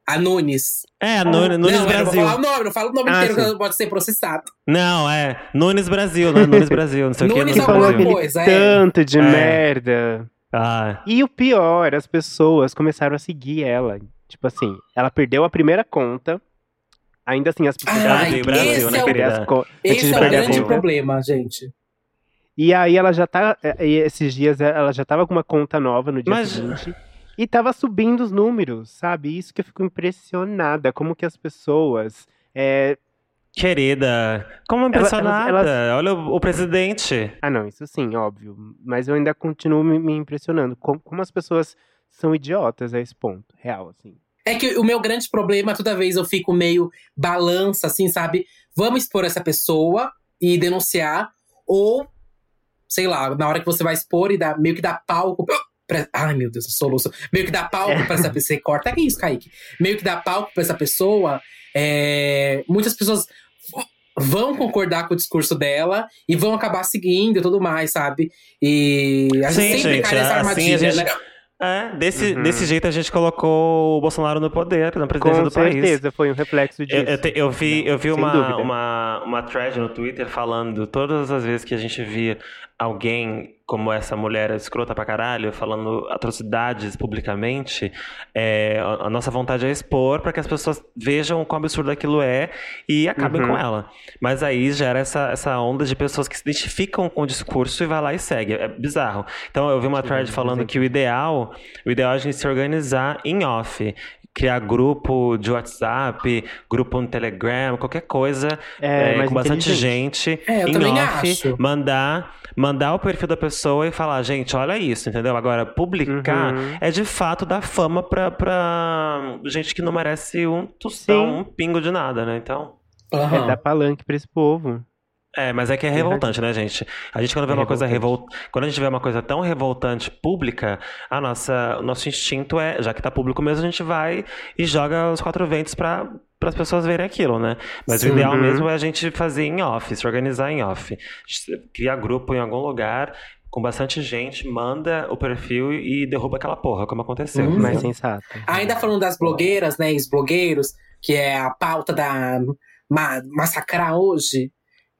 A Nunes. É, Nunes, Nunes não, eu não vou Brasil. falar o nome, não falo o nome Ah, inteiro, que eu pode ser processado. Não, é. Nunes Brasil, não é Nunes Brasil, não sei o que. Nunes Que falou alguma Brasil. aquele coisa, é. tanto de É. merda. Ah, E o pior, as pessoas começaram a seguir ela. Tipo assim, ela perdeu a primeira conta. Ainda assim, as pessoas. Ai, ela Brasil, né, é o- as co- Esse é o grande problema, gente. E aí ela já tá. e Esses dias ela já tava com uma conta nova no dia Mas- seguinte. E tava subindo os números, sabe? Isso que eu fico impressionada. Como que as pessoas. é, Querida, como elas- impressionada. elas- Olha o, o presidente. Ah, não, isso sim, óbvio. Mas eu ainda continuo me, me impressionando. Como, como as pessoas são idiotas a esse ponto. Real, assim. É que o meu grande problema, toda vez eu fico meio balança, assim, sabe? Vamos expor essa pessoa e denunciar, ou, sei lá, na hora que você vai expor e dá, meio que dá palco. Pra, ai, meu Deus, eu soluço. Meio que dá palco pra essa pessoa. Você corta que isso, Kaique. Meio que dá palco pra essa pessoa. é, muitas pessoas vão concordar com o discurso dela e vão acabar seguindo e tudo mais, sabe? E a gente Sim, sempre gente, cai nessa assim armadilha, gente- né? É, desse, Uhum. desse jeito a gente colocou o Bolsonaro no poder, na presidência Com do país. certeza, foi um reflexo disso. Eu, eu, te- eu vi, eu vi Sem uma, dúvida. uma, uma thread no Twitter falando todas as vezes que a gente via alguém como essa mulher escrota pra caralho, falando atrocidades publicamente, é, a, a nossa vontade é expor para que as pessoas vejam quão absurdo aquilo é e acabem Uhum. com ela. Mas aí gera essa, essa onda de pessoas que se identificam com o discurso e vai lá e segue. É bizarro. Então eu vi uma thread falando que o ideal, o ideal é a gente se organizar em off. Criar grupo de WhatsApp, grupo no Telegram, qualquer coisa É, é, com bastante gente É, eu em também off, acho. mandar mandar o perfil da pessoa e falar, gente, olha isso, entendeu? Agora, publicar Uhum. é de fato dar fama pra, pra gente que não merece um tostão, Sim. um pingo de nada, né? Então. Aham. É dar palanque pra esse povo. É, mas é que é revoltante, né, gente? A gente quando vê É uma coisa revoltante. quando a gente vê uma coisa tão revoltante pública, a nossa, o nosso instinto é, já que tá público mesmo, a gente vai e joga os quatro ventos pra para as pessoas verem aquilo, né? Mas Sim. o ideal Uhum. mesmo é a gente fazer em off, se organizar em off, criar grupo em algum lugar com bastante gente, manda o perfil e derruba aquela porra, como aconteceu. Uhum. Mais sensato. Ainda falando das blogueiras, né, ex-blogueiros, que é a pauta da ma massacrar hoje,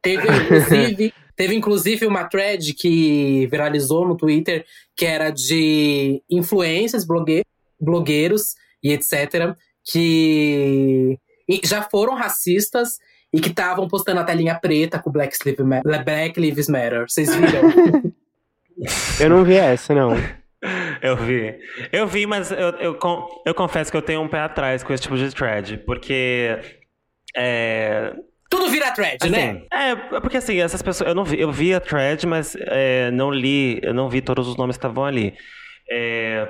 teve <laughs> inclusive, teve inclusive uma thread que viralizou no Twitter, que era de influências, blogue blogueiros e etc., que já foram racistas e que estavam postando a telinha preta com Black Lives Matter. Black Lives Matter. Vocês viram? <laughs> Eu não vi essa, não. Eu vi. Eu vi, mas eu, eu, eu confesso que eu tenho um pé atrás com esse tipo de thread, porque. É, Tudo vira thread, assim, né? é, porque assim, essas pessoas. Eu não vi, eu vi a thread, mas é, não li, eu não vi todos os nomes que estavam ali. É,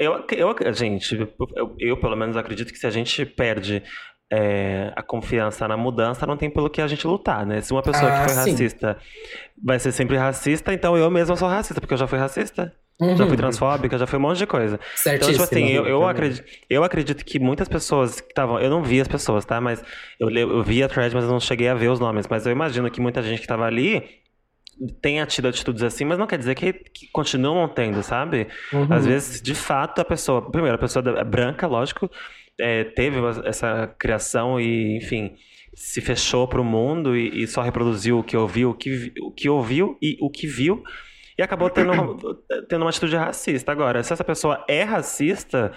eu, eu, gente, eu, eu pelo menos acredito que se a gente perde é, a confiança na mudança, não tem pelo que a gente lutar, né? Se uma pessoa Ah, que foi sim. racista vai ser sempre racista, então eu mesmo sou racista, porque eu já fui racista. Já fui Uhum. transfóbica, já fui um monte de coisa. Então, Certíssimo. tipo assim, eu, eu, acredito, eu acredito que muitas pessoas que estavam. Eu não vi as pessoas, tá? Mas eu, eu vi a thread, mas eu não cheguei a ver os nomes. Mas eu imagino que muita gente que tava ali tenha tido atitudes assim, mas não quer dizer que, que continuam tendo, sabe? Uhum. Às vezes, de fato, a pessoa. Primeiro, a pessoa é branca, lógico, é, teve essa criação e, enfim. Se fechou pro mundo e, e só reproduziu o que ouviu, o que, o que ouviu e o que viu. E acabou tendo, tendo uma atitude racista. Agora, se essa pessoa é racista,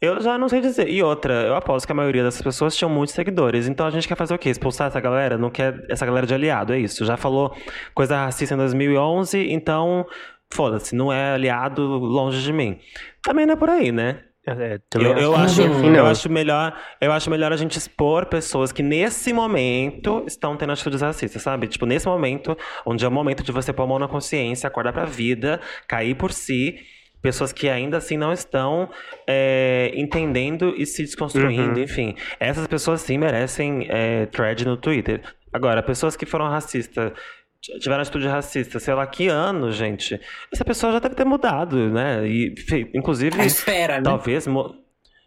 eu já não sei dizer. E outra, eu aposto que a maioria dessas pessoas tinham muitos seguidores. Então a gente quer fazer o quê? Expulsar essa galera? Não quer essa galera de aliado, é isso. Já falou coisa racista em 2011, então foda-se, não é aliado longe de mim. Também não é por aí, né? É, também Eu, eu acho, assim, eu acho melhor, eu acho melhor a gente expor pessoas que nesse momento estão tendo atitudes racistas, sabe? Tipo, nesse momento, onde é o momento de você pôr a mão na consciência, acordar pra vida, cair por si. Pessoas que ainda assim não estão é, entendendo e se desconstruindo, Uhum. enfim. Essas pessoas sim merecem é, thread no Twitter. Agora, pessoas que foram racistas, tiveram atitude racista, sei lá que ano, gente. Essa pessoa já deve ter mudado, né? E, inclusive. A espera, né? Talvez. mo-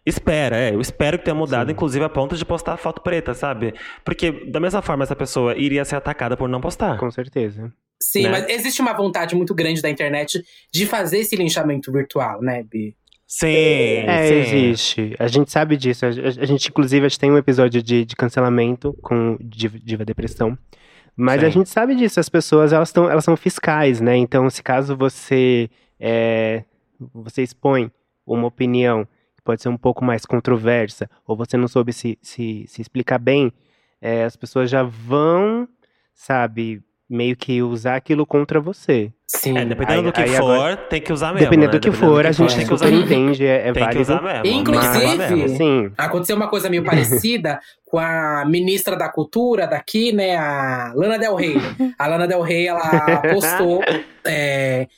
Espera, é. Eu espero que tenha mudado, Sim. inclusive a ponto de postar foto preta, sabe? Porque, da mesma forma, essa pessoa iria ser atacada por não postar. Com certeza. Sim, né? mas existe uma vontade muito grande da internet de fazer esse linchamento virtual, né, Bi? Sim, É, sim. existe. A gente sabe disso. A, a gente, inclusive, a gente tem um episódio de, de cancelamento com Diva, Diva Depressão. Mas a Sim. gente sabe disso. As pessoas, elas, tão, elas são fiscais, né? Então, se caso você, é, você expõe uma opinião que pode ser um pouco mais controversa, ou você não soube se, se, se explicar bem, é, as pessoas já vão, sabe, meio que usar aquilo contra você. Sim. É, dependendo Aí- do que for, agora- tem que usar mesmo. Dependendo né? do que for, a gente tem que usar. entende, é, é Tem que válido. usar mesmo. Inclusive- que mesmo. Sim, Aconteceu uma coisa meio parecida com a ministra da cultura daqui, né, a Lana Del Rey. A Lana Del Rey, ela postou <laughs> é,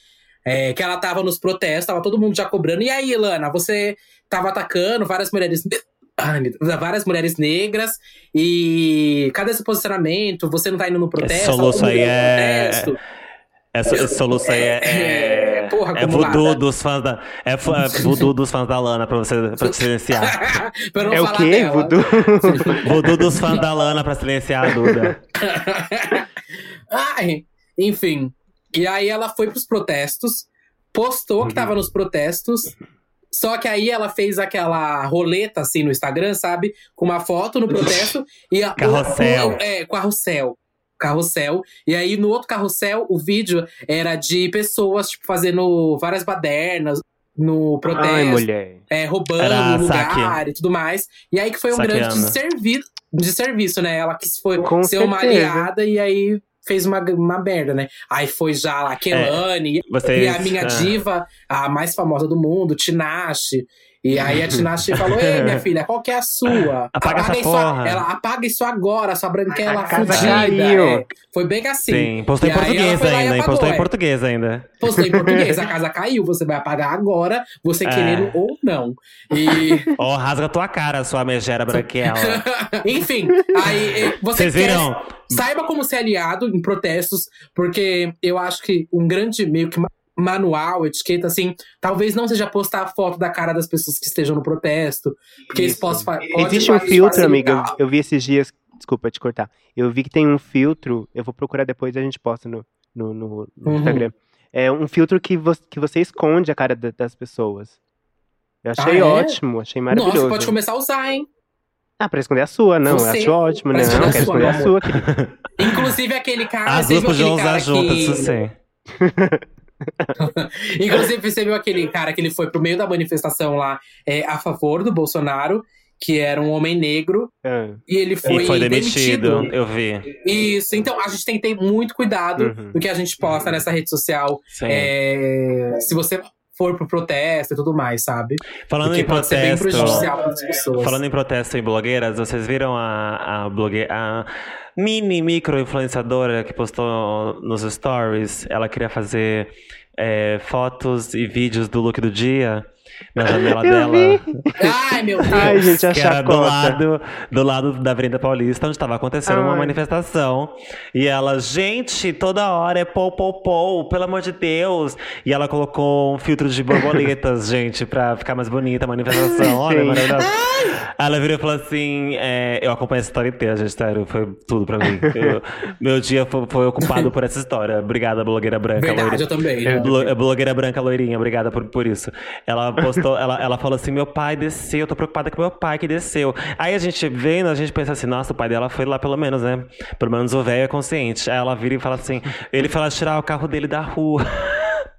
é, que ela tava nos protestos, tava todo mundo já cobrando. E aí, Lana, você tava atacando várias mulheres... Várias mulheres negras e cadê esse posicionamento? Você não tá indo no protesto? soluço aí é- protesto. Essa, soluço aí é. É, É, porra, é voodoo dos fãs da. É, é voodoo dos fãs da Lana pra você te silenciar. <laughs> pra não É o falar quê? dela. Voodoo? <laughs> voodoo dos fãs da Lana pra silenciar a Duda. <laughs> Ai, enfim. E aí ela foi pros protestos, postou que tava nos protestos. Só que aí ela fez aquela roleta assim no Instagram, sabe? Com uma foto no protesto e a, Carrossel. o- o- é, carrossel. Carrossel. E aí, no outro carrossel, o vídeo era de pessoas, tipo, fazendo várias badernas no protesto. Ai, mulher. É, roubando Era lugar saque. e tudo mais. E aí que foi um Saqueando. grande serviço, de serviço, né? Ela quis foi Com ser uma aliada e aí fez uma, uma merda, né? Aí foi já lá a Kelane Vocês, e a minha ah, diva, a mais famosa do mundo, Tinashe. E aí a Tinashe falou: Ei, minha <laughs> filha, qual que é a sua? Apaga essa isso, porra." ela apaga isso agora, sua branquela A casa fudida. É, foi bem assim. Sim, postou em português ainda, apagou, Postou em é. português ainda. Postou em <laughs> português, a casa caiu, você vai apagar agora, você É. querendo ou não. E. <laughs> Ó, rasga tua cara, sua megera branquela. Enfim, aí você Vocês quer- viram? saiba como ser aliado em protestos, porque eu acho que um grande meio que manual, etiqueta, assim, talvez não seja postar a foto da cara das pessoas que estejam no protesto, porque isso Isso. pode, fa- pode Existe um filtro, amiga. Eu, eu vi esses dias. Desculpa te cortar. Eu vi que tem um filtro. Eu vou procurar depois e a gente posta no, no, no- no Uhum. Instagram. É um filtro que, vo que você esconde a cara da- das pessoas. Eu achei Ah, é? ótimo, achei maravilhoso. Nossa, pode começar a usar, hein? Ah, pra esconder a sua, não. Você- eu acho ótimo, né? Não, quero esconder a sua, querida. Inclusive aquele cara. As duas podiam usar juntas, que... isso sim. <laughs> <laughs> Inclusive, você viu aquele cara que ele foi pro meio da manifestação lá é, a favor do Bolsonaro, que era um homem negro, Ah, e ele foi, E foi demitido, demitido. eu vi. Isso, então a gente tem que ter muito cuidado Uhum. do que a gente posta nessa rede social. É, se você for pro protesto e tudo mais, sabe? Falando Porque em pode ser bem protesto. prejudicial para as pessoas. Falando em protesto em blogueiras, vocês viram a, a blogueira. A mini micro influenciadora que postou nos stories? Ela queria fazer é, fotos e vídeos do look do dia na janela Eu dela. vi. Ai, meu Deus! Ai, gente, a Que era do lado, do lado da Avenida Paulista, onde estava acontecendo uma Ai. manifestação. E ela, gente, toda hora é pou, pou, pou, pelo amor de Deus. E ela colocou um filtro de borboletas, <laughs> gente, pra ficar mais bonita a manifestação. Olha, Sim. maravilhoso. Ela virou e falou assim: é, Eu acompanho essa história inteira, gente, sério, foi tudo pra mim. Eu- meu dia foi, foi ocupado por essa história. Obrigada, blogueira branca. Verdade, loira. eu também. Eu- Blo- é blogueira branca loirinha, obrigada por, por isso. Ela postou, ela, ela falou assim: meu pai desceu, eu tô preocupada com meu pai que desceu. Aí a gente vendo, a gente pensa assim, nossa, o pai dela foi lá pelo menos, né? Pelo menos o velho é consciente. Aí ela vira e fala assim: ele lá tirar o carro dele da rua.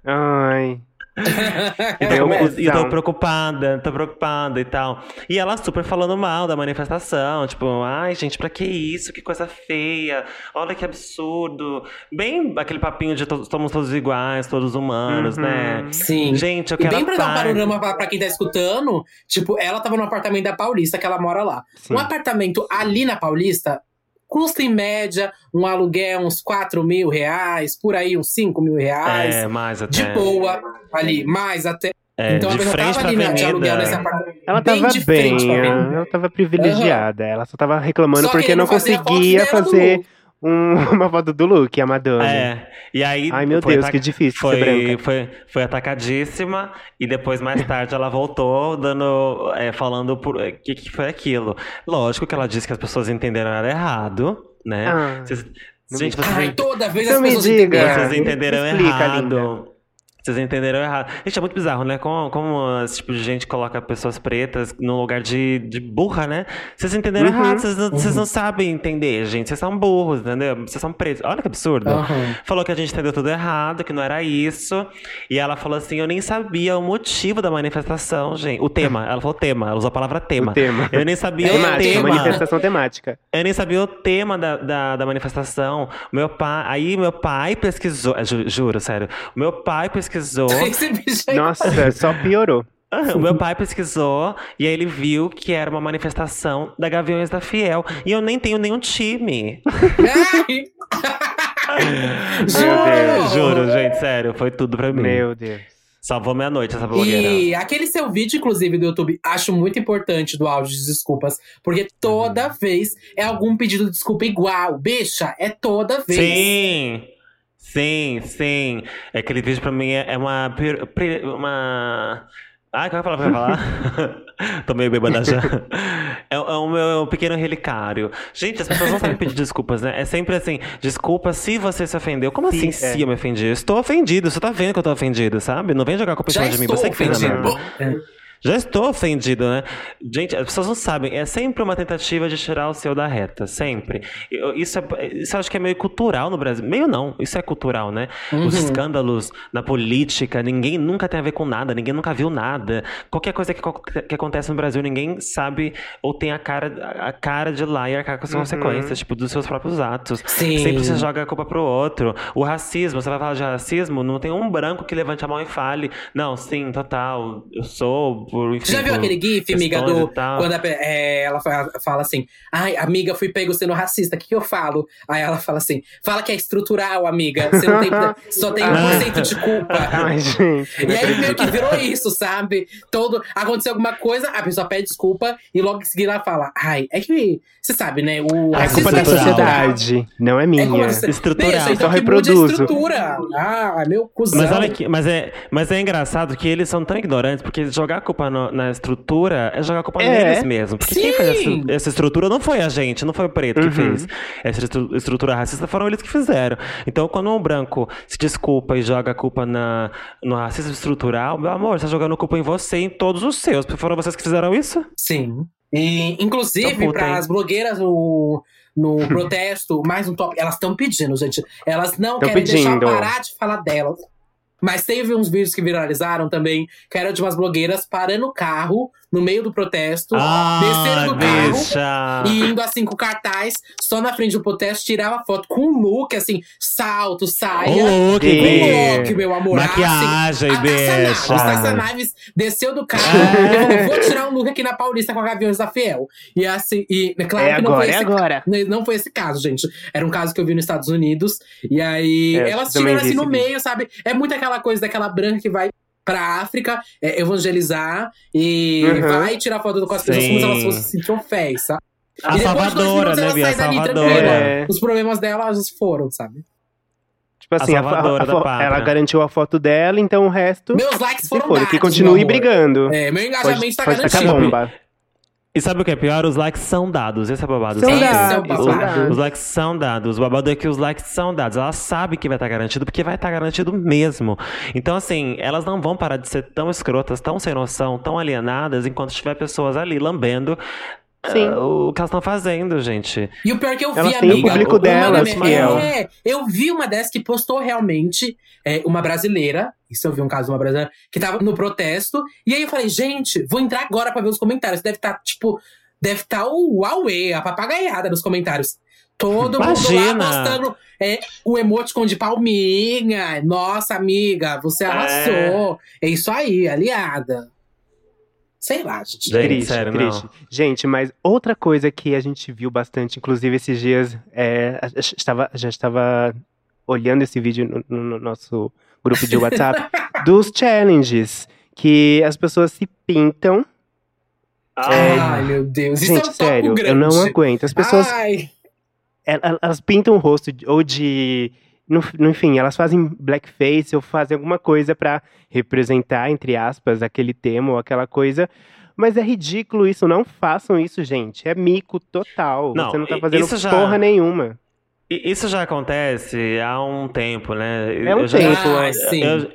Ai. <laughs> E eu, e tô cuzão. preocupada, tô preocupada e tal. E ela super falando mal da manifestação, tipo, ai, gente, pra que isso? Que coisa feia. Olha que absurdo. Bem aquele papinho de to- somos todos iguais, todos humanos, Uhum. né? Sim. Gente, eu E quero bem pra dar um panorama pra, pra quem tá escutando, tipo, ela tava no apartamento da Paulista, que ela mora lá. Sim. Um apartamento ali na Paulista custa em média um aluguel uns 4 mil reais, por aí uns 5 mil reais. É, mais até. de boa, ali, mais até. É, então a de pessoa frente tava pra ali na- de aluguel nesse apartamento. Ela bem tava bem, frente pra ela, ela tava privilegiada. Ela só tava reclamando Só que porque não conseguia fazer. Um- <laughs> uma foto do look, a Madonna. É. E aí. Ai, meu foi Deus, que difícil Foi, ser branca. foi, foi atacadíssima e depois, mais tarde, ela voltou dando, é, falando o que, que foi aquilo. Lógico que ela disse que as pessoas entenderam ela errado, né? Ah, Vocês- não gente, me- vocês, Ai, toda vez Então as me pessoas diga. entenderam. vocês me entenderam explica, errado. Vocês entenderam errado. Gente, é muito bizarro, né? Como, como esse tipo de gente coloca pessoas pretas no lugar de, de burra, né? Vocês entenderam Uhum. errado, vocês não, vocês não sabem entender, gente. Vocês são burros, entendeu? Vocês são pretos. Olha que absurdo. Aham. Falou que a gente entendeu tudo errado, que não era isso. E ela falou assim: eu nem sabia o motivo da manifestação, gente. O tema. Ela falou tema, ela usou a palavra tema. o tema. Eu nem sabia o Temática, tema. manifestação temática. Eu nem sabia o tema da, da, da manifestação. Meu pai. Aí meu pai pesquisou. é, ju- juro, sério. Meu pai pesquisou. Aí. <laughs> Nossa, só piorou. O meu pai pesquisou e aí ele viu que era uma manifestação da Gaviões da Fiel. E eu nem tenho nenhum time. Ai! <laughs> Deus. Juro, gente, sério, foi tudo pra mim. Meu Deus. Salvou minha noite essa blogueira. E aquele seu vídeo, inclusive, do YouTube, acho muito importante do áudio de desculpas. Porque toda Uhum. vez é algum pedido de desculpa igual. Bicha, é toda vez. Sim! Sim, sim. Aquele vídeo pra mim é é uma. uma... Ah, qual é a palavra pra falar? <laughs> Tô meio bêbada já. É, é o meu pequeno relicário. Gente, as pessoas não sabem pedir desculpas, né? É sempre assim, desculpa se você se ofendeu. Como Sim, assim se é. eu me ofendi? Eu estou ofendido, você tá vendo que eu tô ofendido, sabe? Não vem jogar culpa em cima de mim, você que fez a merda. É. Já estou ofendido, né? Gente, as pessoas não sabem. É sempre uma tentativa de tirar o seu da reta. Sempre. Isso, é, isso eu acho que é meio cultural no Brasil. Meio não. Isso é cultural, né? Uhum. Os escândalos na política, ninguém nunca tem a ver com nada. Ninguém nunca viu nada. Qualquer coisa que, que acontece no Brasil, ninguém sabe ou tem a cara, a cara de lá e arcar com as uhum. consequências, tipo, dos seus próprios atos. Sim. Sempre você joga a culpa pro outro. O racismo, você vai falar de racismo, não tem um branco que levante a mão e fale. Não, sim, total. Eu sou por. Enfim, Já viu aquele GIF, amiga, do. Quando a, é, ela fala assim: ai, amiga, fui pego sendo racista, o que, que eu falo? Aí ela fala assim: fala que é estrutural, amiga. Você não tem. <laughs> só tem 1% de culpa. <laughs> Ai, gente. E aí meio que virou isso, sabe? Todo. Aconteceu alguma coisa, a pessoa pede desculpa e logo em seguida ela fala: ai, é que. Você sabe, né? O é culpa da sociedade, não é minha. É você... estrutural. Deixa, então só reproduzo. estrutura. Ah, meu cuzão. Mas olha aqui, mas é, mas é engraçado que eles são tão ignorantes, porque jogar a culpa no, na estrutura é jogar a culpa é. neles mesmo. Porque Sim. quem fez essa, essa, estrutura não foi a gente, não foi o preto uhum. que fez. Essa estrutura racista foram eles que fizeram. Então, quando um branco se desculpa e joga a culpa na, no racismo estrutural, meu amor, você tá jogando culpa em você e em todos os seus. Porque foram vocês que fizeram isso? Sim. E, inclusive, para as blogueiras no, no <laughs> protesto, mais um top, elas estão pedindo, gente. Elas não tão querem pedindo. deixar parar de falar delas. Mas teve uns vídeos que viralizaram também, que era de umas blogueiras parando o carro no meio do protesto, ah, descendo do carro e indo assim com cartaz, só na frente do protesto, tirava foto com um look, assim, salto, saia. Um look, um look, meu amor. Maquiagem, assim, deixa. A Naves desceu do carro é. e falou: vou tirar um look aqui na Paulista com a Gaviões da Fiel. E assim, e claro é que não agora, foi é esse, agora. Não foi esse caso, gente. Era um caso que eu vi nos Estados Unidos. E aí, é, elas tiram assim no meio, sabe? É muito aquela coisa daquela branca que vai pra África é, evangelizar e uhum. vai tirar foto com as pessoas como se elas fossem sentir ofensa. A Salvadora, né, Bia? A Salvadora. É. Os problemas dela foram, sabe? Tipo assim, a, a, a, ela garantiu a foto dela, então o resto. Meus likes foram for, dados, Que continue brigando. É, meu engajamento pode, tá pode garantido. Bomba. E sabe o que é pior? Os likes são dados. Esse é babado. São dados. Os, os, likes são dados. O babado é que os likes são dados. Ela sabe que vai estar garantido, porque vai estar garantido mesmo. Então, assim, elas não vão parar de ser tão escrotas, tão sem noção, tão alienadas, enquanto tiver pessoas ali lambendo Sim. Uh, o que elas estão fazendo, gente. E o pior é que eu vi, elas amiga. o público delas, minha... É, eu vi uma dessas que postou realmente é, uma brasileira. Isso eu vi um caso de uma brasileira que tava no protesto. E aí eu falei, gente, vou entrar agora pra ver os comentários. Deve estar, tá, tipo, deve estar tá o Huawei, a papagaiada nos comentários. Todo Imagina. mundo lá postando é, o emoticon de palminha. Nossa, amiga, você arrasou. É, é isso aí, aliada. Sei lá, gente. Gente, triste, sério, triste. Não. Gente, mas outra coisa que a gente viu bastante, inclusive esses dias, é, estava, já estava olhando esse vídeo no, no nosso grupo de WhatsApp, <laughs> dos challenges. Que as pessoas se pintam. Ai, é, meu Deus. Gente, Isso é um sério, eu não aguento. As pessoas. Ai. Elas pintam o rosto ou de no, no, enfim, elas fazem blackface ou fazem alguma coisa para representar, entre aspas, aquele tema ou aquela coisa. Mas é ridículo isso, não façam isso, gente. É mico total. Não, Você não tá fazendo já... porra nenhuma. Isso já acontece há um tempo, né? É um eu tempo. Já, ah, sim. Eu,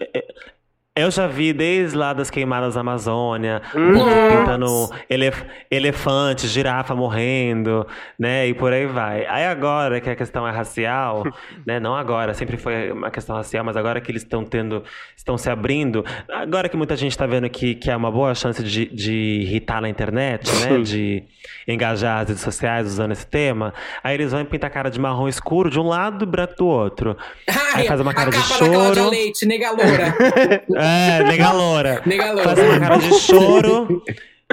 eu já vi desde lá das queimadas da Amazônia, pintando elef elefante, girafa morrendo, né? E por aí vai. Aí agora que a questão é racial, <laughs> né? Não agora, sempre foi uma questão racial, mas agora que eles estão tendo, estão se abrindo, agora que muita gente está vendo que, que é uma boa chance de, de irritar na internet, né? De engajar as redes sociais usando esse tema, aí eles vão pintar a cara de marrom escuro de um lado e branco do outro. <laughs> Ai, aí faz uma cara de choro. Leite, nega loura. <laughs> É, nega loura. <laughs> nega loura. Faz uma cara de choro.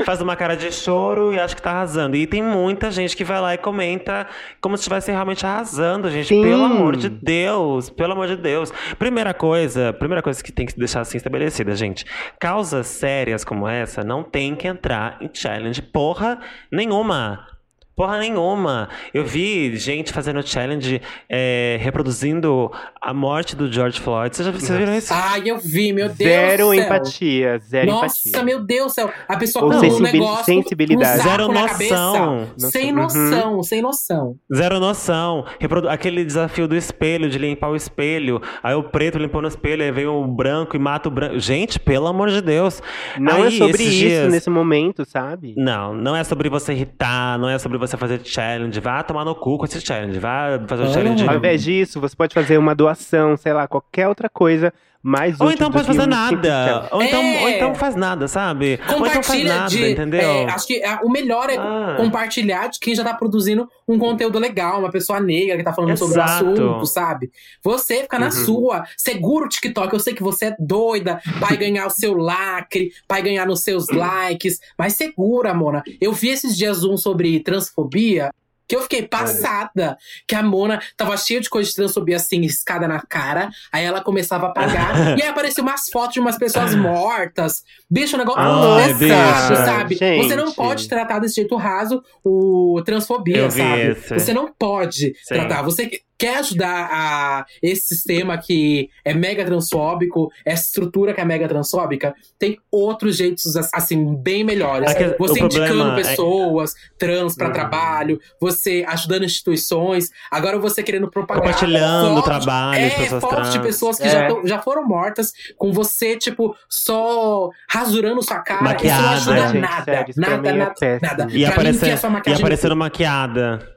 Faz uma cara de choro e acho que tá arrasando. E tem muita gente que vai lá e comenta como se estivesse realmente arrasando, gente. Sim. Pelo amor de Deus. Pelo amor de Deus. Primeira coisa, primeira coisa que tem que deixar assim estabelecida, gente. Causas sérias como essa não tem que entrar em challenge porra nenhuma. Porra nenhuma. Eu vi gente fazendo challenge é, reproduzindo a morte do George Floyd. Vocês já vocês viram isso? Ai, eu vi, meu Deus Zero do céu. empatia, zero Nossa, empatia. meu Deus do céu. A pessoa com um sensibil- negócio, sensibilidade. um Zero noção. Sem Noção. noção, sem noção. Zero noção. Reprodu- Aquele desafio do espelho, de limpar o espelho. Aí o preto limpou no espelho, aí vem o branco e mata o branco. Gente, pelo amor de Deus. Não é Aí, sobre esses isso dias- nesse momento, sabe? Não, não é sobre você irritar, não é sobre você fazer challenge. Vá tomar no cu com esse challenge. Vá fazer um challenge. Ao invés disso, você pode fazer uma doação, sei lá, qualquer outra coisa mais Ou então pode que fazer um nada. Ou então, É. ou então faz nada, sabe? Ou então faz Compartilha nada, de. entendeu? é, acho que é, o melhor é Ah. compartilhar de quem já tá produzindo um conteúdo legal, uma pessoa negra que tá falando sobre o Exato. assunto, sabe? Você fica na Uhum. sua, segura o TikTok. Eu sei que você é doida, vai <laughs> ganhar o seu lacre, vai ganhar nos seus likes, mas segura, Mona. Eu vi esses dias um sobre transfobia. Que eu fiquei passada. Que a Mona tava cheia de coisa de transfobia, assim, escada na cara. Aí ela começava a apagar. <laughs> e aí apareciam umas fotos de umas pessoas mortas. Bicho, o negócio Ai, pesado, bicha. sabe? Gente. Você não pode tratar desse jeito raso o transfobia, Eu sabe? Você não pode Sim. tratar. Você quer ajudar a esse sistema que é mega transfóbico, essa estrutura que é mega transfóbica, tem outros jeitos, assim, bem melhores. Aquele- você indicando é- pessoas trans pra Uhum. trabalho, você ajudando instituições, agora você querendo propagar. Compartilhando o fotos- trabalho é, de pessoas fotos trans. de pessoas que É. já, tão- já foram mortas, com você, tipo, só rasurando sua cara. Maquiada. Isso não ajuda gente, nada. sério, nada, mim é nada, péssimo. nada. E pra mim, aparecer- E aparecendo maquiada.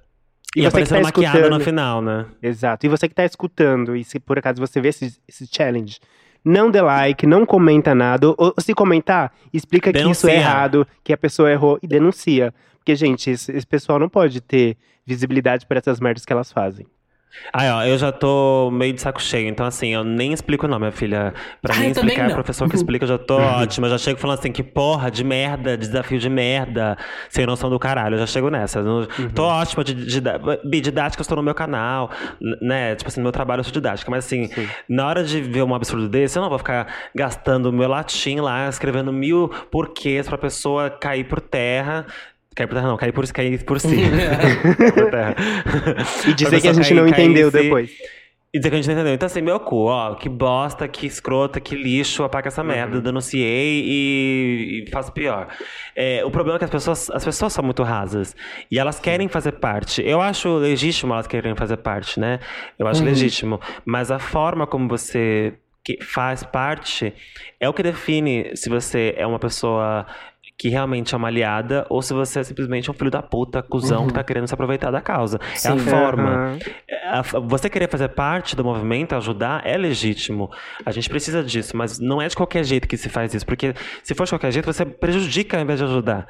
E E, você que aparecendo tá maquiada escutando- no final, né? Exato. E você que tá escutando, e se por acaso você vê esse, esse challenge, não dê like, não comenta nada. Ou, se comentar, explica que isso Denuncia. é errado, que a pessoa errou e denuncia. Porque, gente, esse, esse pessoal não pode ter visibilidade para essas merdas que elas fazem. Aí, ó, eu já tô meio de saco cheio, então assim, eu nem explico não, minha filha. Pra Ah, mim explicar, é professor que explica, eu já tô <laughs> ótima. Eu já chego falando assim, que porra de merda, desafio de merda, sem noção do caralho. Eu já chego nessa. Não- Tô ótima de, de, Bi, didática, eu estou no meu canal, né? Tipo assim, no meu trabalho eu sou didática, mas assim, Sim. na hora de ver um absurdo desse, eu não vou ficar gastando meu latim lá, escrevendo mil porquês pra pessoa cair por terra. Cair por terra não, cair por, cair por <laughs> si. por terra. E dizer que a gente cair- não entendeu si. depois. E dizer que a gente não entendeu. Então, assim, meu cu, ó, que bosta, que escrota, que lixo, apaga essa merda, Uhum. denunciei e, e faço pior. É, o problema é que as pessoas, as pessoas são muito rasas. E elas querem fazer parte. Eu acho legítimo elas quererem fazer parte, né? Eu acho Uhum. legítimo. Mas a forma como você que faz parte é o que define se você é uma pessoa que realmente é uma aliada ou se você é simplesmente um filho da puta, cuzão, que tá querendo se aproveitar da causa. É a Sim. forma. Aham. É, a- Você querer fazer parte do movimento, ajudar, é legítimo. A gente precisa disso, mas não é de qualquer jeito que se faz isso. Porque se for de qualquer jeito, você prejudica ao invés de ajudar.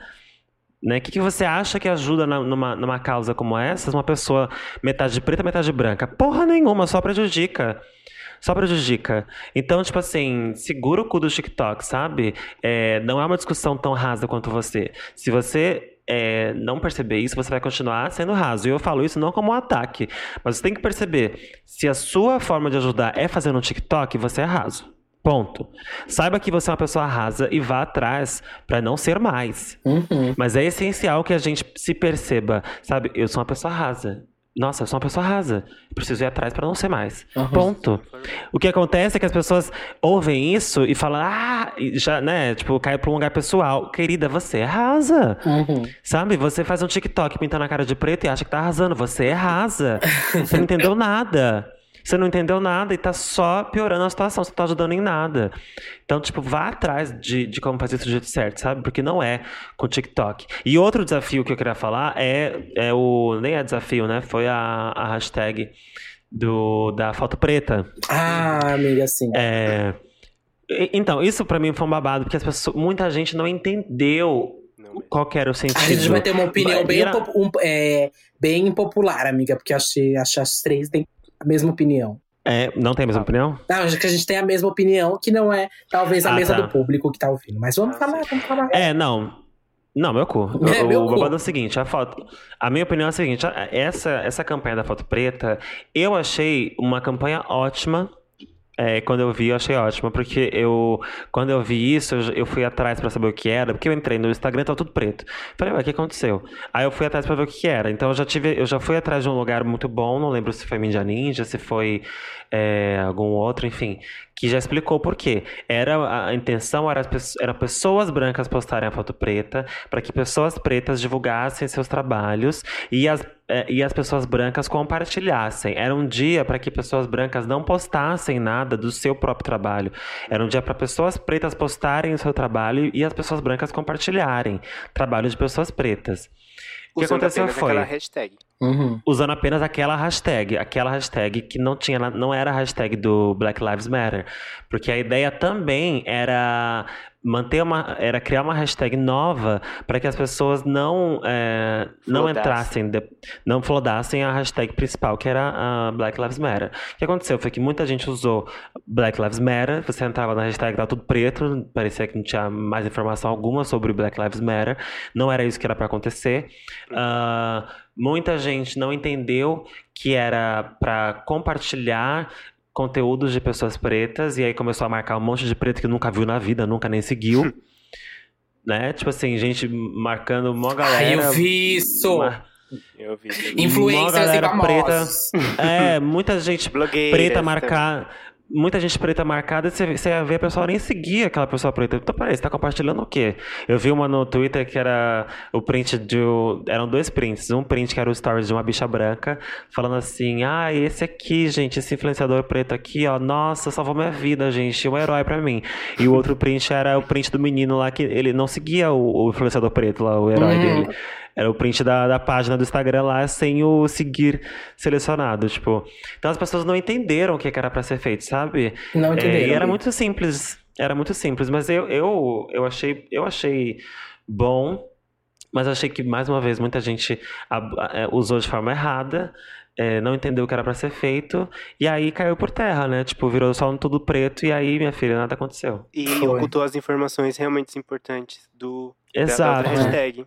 Né? O que, que você acha que ajuda na- numa, numa causa como essa? Uma pessoa metade preta, metade branca? Porra nenhuma, só prejudica. Só prejudica. Então, tipo assim, segura o cu do TikTok, sabe? É, não é uma discussão tão rasa quanto você. Se você é, não perceber isso, você vai continuar sendo raso. E eu falo isso não como um ataque. Mas você tem que perceber, se a sua forma de ajudar é fazer no TikTok, você é raso. Ponto. Saiba que você é uma pessoa rasa e vá atrás pra não ser mais. Uhum. Mas é essencial que a gente se perceba, sabe? Eu sou uma pessoa rasa. Nossa, eu sou uma pessoa rasa. Preciso ir atrás pra não ser mais. Uhum. Ponto. O que acontece é que as pessoas ouvem isso e falam, ah, e já, né? Tipo, cai pra um lugar pessoal. Querida, você é rasa. Uhum. Sabe? Você faz um TikTok pintando a cara de preto e acha que tá arrasando. Você é rasa. Você não entendeu nada. Você não entendeu nada e tá só piorando a situação. Você não tá ajudando em nada. Então, tipo, vá atrás de, de como fazer isso do jeito certo, sabe? Porque não é com TikTok. E outro desafio que eu queria falar é, é o. Nem é desafio, né? Foi a, a hashtag do, da foto preta. Ah, amiga, sim. É, e- Então, isso pra mim foi um babado, porque as pessoas, muita gente não entendeu qual que era o sentido. A gente vai ter uma opinião bem, impo- um- é, bem impopular, amiga, porque acho que acho que as três têm a mesma opinião. É, não tem a mesma opinião? Não, acho que a gente tem a mesma opinião, que não é talvez a Ah, mesa tá. do público que tá ouvindo. Mas vamos Ah, falar, vamos falar. É, não. Não, meu cu. É, o meu o cu. babado é o seguinte, a foto. A minha opinião é a seguinte: essa, essa campanha da foto preta, eu achei uma campanha ótima. É, quando eu vi, eu achei ótimo, porque eu, quando eu vi isso, eu, eu fui atrás para saber o que era, porque eu entrei no Instagram, tava tudo preto. Falei, ué, o que aconteceu? Aí eu fui atrás para ver o que era. Então eu já tive, eu já fui atrás de um lugar muito bom, não lembro se foi Mídia Ninja, se foi é, algum outro, enfim, que já explicou por quê. Era, a intenção era, era pessoas brancas postarem a foto preta, para que pessoas pretas divulgassem seus trabalhos e as e as pessoas brancas compartilhassem. Era um dia para que pessoas brancas não postassem nada do seu próprio trabalho. Era um dia para pessoas pretas postarem o seu trabalho e as pessoas brancas compartilharem trabalho de pessoas pretas. O que aconteceu foi hashtag. Uhum. usando apenas aquela hashtag, aquela hashtag que não tinha, não era a hashtag do Black Lives Matter, porque a ideia também era manter uma, era criar uma hashtag nova para que as pessoas não é, não entrassem, de, não flodassem a hashtag principal, que era a Black Lives Matter. O que aconteceu foi que muita gente usou Black Lives Matter, você entrava na hashtag, estava tudo preto, parecia que não tinha mais informação alguma sobre Black Lives Matter, não era isso que era para acontecer. Uh, muita gente não entendeu que era para compartilhar conteúdos de pessoas pretas e aí começou a marcar um monte de preto que nunca viu na vida, nunca nem seguiu. <laughs> né? Tipo assim, gente marcando uma galera. Ai, eu vi isso! Uma... Eu vi. Influências e preta. É, muita gente preta marcar muita gente preta marcada, você, você ia ver a pessoa nem seguia aquela pessoa preta. Então, peraí, você tá compartilhando o quê? Eu vi uma no Twitter que era o print de. Eram dois prints. Um print que era o stories de uma bicha branca, falando assim: ah, esse aqui, gente, esse influenciador preto aqui, ó, nossa, salvou minha vida, gente, um herói pra mim. E o outro print era o print do menino lá que ele não seguia o, o influenciador preto lá, o herói uhum. dele. Era o print da, da página do Instagram lá sem o seguir selecionado, tipo. Então as pessoas não entenderam o que era para ser feito, sabe? Não entenderam. É, e era muito simples. Era muito simples, mas eu, eu, eu achei eu achei bom, mas achei que mais uma vez muita gente é, usou de forma errada é, não entendeu o que era para ser feito, e aí caiu por terra, né? Tipo, virou só um tudo preto, e aí, minha filha, nada aconteceu. E Foi. ocultou as informações realmente importantes do. Exato.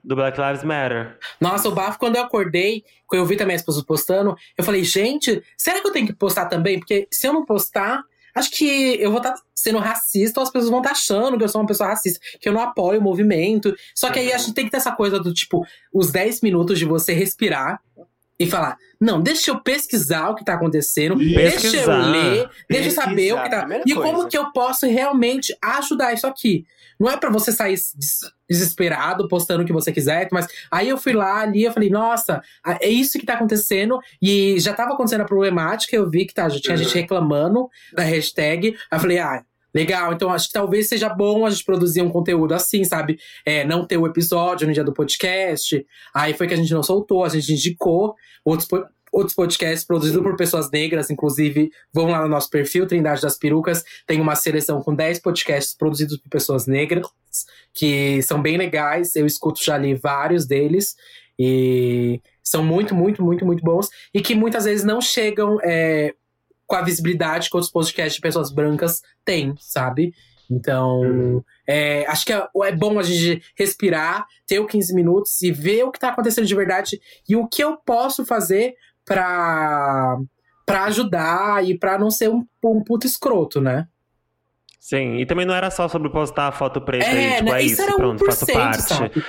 Do Black Lives Matter. Nossa, o bafo, quando eu acordei, quando eu vi também as pessoas postando, eu falei, gente, será que eu tenho que postar também? Porque se eu não postar, acho que eu vou estar tá sendo racista, ou as pessoas vão estar tá achando que eu sou uma pessoa racista, que eu não apoio o movimento. Só que aí a gente tem que ter essa coisa do tipo, os 10 minutos de você respirar e falar: não, deixa eu pesquisar o que tá acontecendo, deixa eu ler, deixa eu saber o que tá. E coisa. como que eu posso realmente ajudar isso aqui. Não é para você sair desesperado, postando o que você quiser, mas aí eu fui lá ali, eu falei, nossa, é isso que tá acontecendo. E já tava acontecendo a problemática, eu vi que tá, já tinha uhum. gente reclamando da hashtag. Aí eu falei, ah, Legal, então acho que talvez seja bom a gente produzir um conteúdo assim, sabe? É, não ter o episódio no dia do podcast. Aí foi que a gente não soltou, a gente indicou outros, outros podcasts produzidos por pessoas negras, inclusive vão lá no nosso perfil, Trindade das Perucas, tem uma seleção com 10 podcasts produzidos por pessoas negras, que são bem legais, eu escuto já ali vários deles, e são muito, muito, muito, muito bons, e que muitas vezes não chegam é, com a visibilidade que outros podcasts de pessoas brancas têm, sabe? Então, uhum. é, acho que é, é, bom a gente respirar, ter o 15 minutos e ver o que tá acontecendo de verdade e o que eu posso fazer pra, pra ajudar e pra não ser um, um puto escroto, né? Sim, e também não era só sobre postar a foto preta é, aí, tipo, né? é isso, isso era pronto, faço parte. Sabe?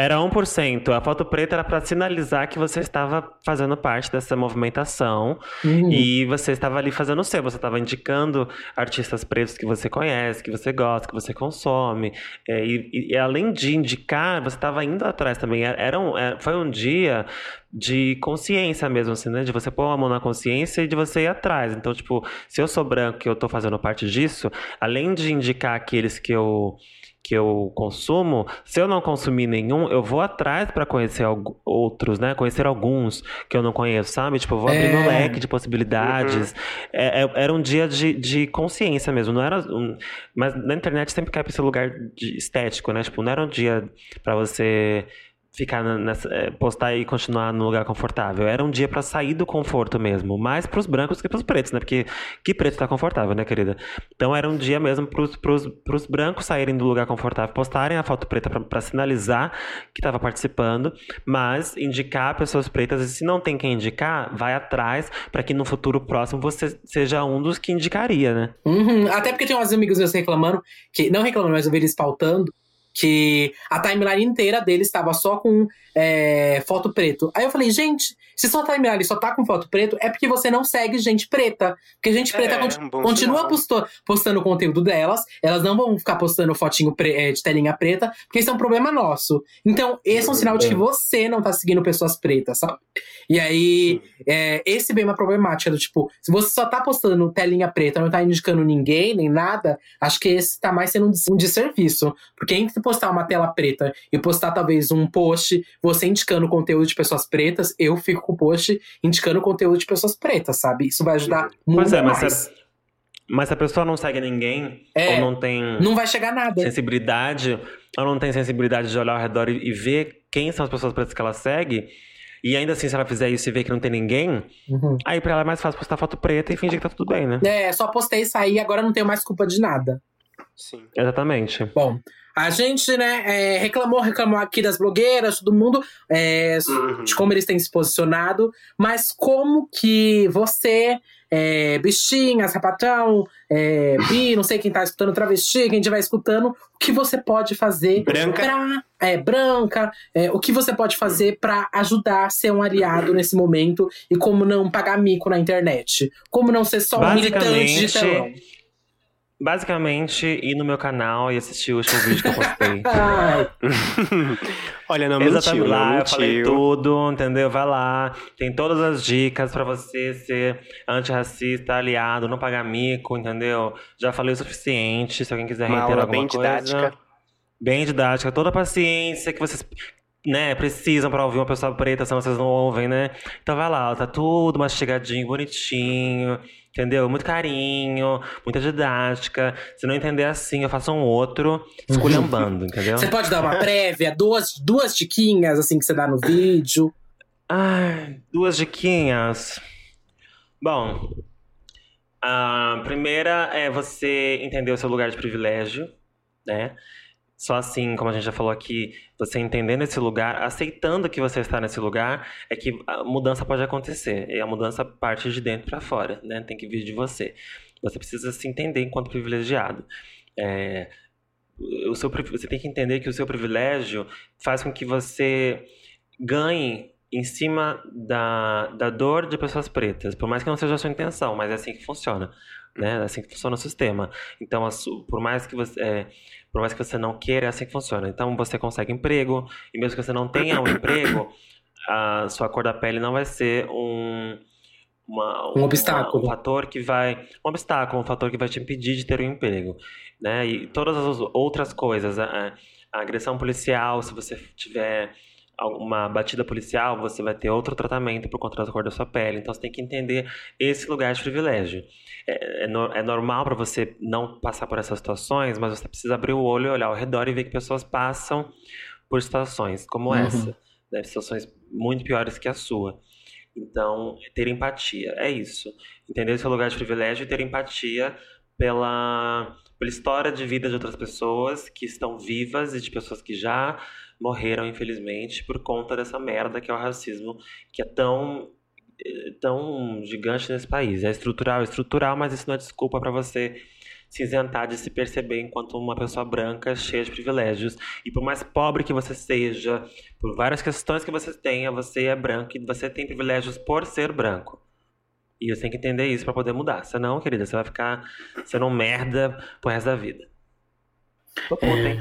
Era 1%. A foto preta era para sinalizar que você estava fazendo parte dessa movimentação uhum. e você estava ali fazendo o seu. Você estava indicando artistas pretos que você conhece, que você gosta, que você consome. É, e, e, além de indicar, você estava indo atrás também. Era um, era, foi um dia de consciência mesmo, assim, né? De você pôr a mão na consciência e de você ir atrás. Então, tipo, se eu sou branco e eu estou fazendo parte disso, além de indicar aqueles que eu que eu consumo, se eu não consumir nenhum, eu vou atrás para conhecer outros, né? Conhecer alguns que eu não conheço, sabe? Tipo, eu vou abrir é. meu leque de possibilidades. Uhum. É, é, era um dia de, de consciência mesmo, não era um... Mas na internet sempre cai pra esse lugar de estético, né? Tipo, não era um dia para você ficar nessa, é, postar e continuar no lugar confortável. Era um dia para sair do conforto mesmo, mais pros brancos que pros pretos, né? Porque que preto tá confortável, né, querida? Então era um dia mesmo pros, pros brancos saírem do lugar confortável, postarem a foto preta para sinalizar que tava participando, mas indicar pessoas pretas, e se não tem quem indicar, vai atrás para que no futuro próximo você seja um dos que indicaria, né? Uhum. Até porque tem uns amigos meus reclamando, que não reclamando, mas eu vi eles pautando, que a timeline inteira dele estava só com é, foto preto. Aí eu falei, gente, se sua timeline só tá com foto preto, é porque você não segue gente preta. Porque gente preta é, um continua postou, postando o conteúdo delas, elas não vão ficar postando fotinho é, de telinha preta, porque isso é um problema nosso. Então, esse é um sinal de que você não tá seguindo pessoas pretas, sabe? E aí, é, esse bem uma problemática do tipo, se você só tá postando telinha preta, não tá indicando ninguém, nem nada, acho que esse tá mais sendo um desserviço. Porque entre postar uma tela preta e postar talvez um post você indicando conteúdo de pessoas pretas, eu fico com o post indicando conteúdo de pessoas pretas, sabe? Isso vai ajudar muito pois é, mais. Mas se, a, mas se a pessoa não segue ninguém, é, ou não tem. Não vai chegar nada. Sensibilidade, ou não tem sensibilidade de olhar ao redor e, e ver quem são as pessoas pretas que ela segue. E ainda assim, se ela fizer isso e ver que não tem ninguém, uhum. aí pra ela é mais fácil postar foto preta e fingir que tá tudo bem, né? É, só postei isso aí agora não tenho mais culpa de nada. Sim. Exatamente. Bom, a gente, né, é, reclamou, reclamou aqui das blogueiras, todo mundo, é, uhum. de como eles têm se posicionado, mas como que você, é, bichinha, sapatão, é, bi, não sei quem tá escutando, travesti, quem estiver escutando, o que você pode fazer branca. pra. É, branca, é, o que você pode fazer para ajudar a ser um aliado nesse momento e como não pagar mico na internet? Como não ser só um militante de telão? Basicamente, ir no meu canal e assistir o último vídeo que eu postei. <laughs> <laughs> Olha, não Exatamente, mentiu, lá não eu falei tudo, entendeu? Vai lá, tem todas as dicas para você ser antirracista, aliado, não pagar mico, entendeu? Já falei o suficiente, se alguém quiser Uma reiterar alguma bem coisa. Didática. Bem didática, toda a paciência que vocês né, precisam para ouvir uma pessoa preta, senão vocês não ouvem, né? Então vai lá, tá tudo mastigadinho, bonitinho. Entendeu? Muito carinho, muita didática. Se não entender assim, eu faço um outro esculhambando, entendeu? Você pode dar uma prévia, duas, duas diquinhas assim que você dá no vídeo. Ai, duas diquinhas. Bom, a primeira é você entender o seu lugar de privilégio, né? Só assim, como a gente já falou aqui, você entendendo esse lugar, aceitando que você está nesse lugar, é que a mudança pode acontecer. E a mudança parte de dentro para fora, né? Tem que vir de você. Você precisa se entender enquanto privilegiado. É, o seu, você tem que entender que o seu privilégio faz com que você ganhe em cima da, da dor de pessoas pretas, por mais que não seja a sua intenção, mas é assim que funciona, né? É assim que funciona o sistema. Então, por mais que você é, por mais que você não queira, é assim que funciona. Então você consegue emprego, e mesmo que você não tenha um emprego, a sua cor da pele não vai ser um. Uma, um obstáculo. um fator que vai. Um obstáculo, um fator que vai te impedir de ter um emprego. Né? E todas as outras coisas. A, a agressão policial, se você tiver uma batida policial, você vai ter outro tratamento por conta da cor da sua pele. Então você tem que entender esse lugar de privilégio. É, é, é normal para você não passar por essas situações, mas você precisa abrir o olho, olhar ao redor e ver que pessoas passam por situações como uhum. essa, né? situações muito piores que a sua. Então, ter empatia, é isso. Entender o seu lugar de privilégio e ter empatia pela, pela história de vida de outras pessoas que estão vivas e de pessoas que já morreram, infelizmente, por conta dessa merda que é o racismo, que é tão tão gigante nesse país. É estrutural, é estrutural, mas isso não é desculpa para você se isentar de se perceber enquanto uma pessoa branca cheia de privilégios. E por mais pobre que você seja, por várias questões que você tenha, você é branco e você tem privilégios por ser branco. E você tem que entender isso para poder mudar. Senão, querida, você vai ficar sendo um merda pro resto da vida. Tô hein?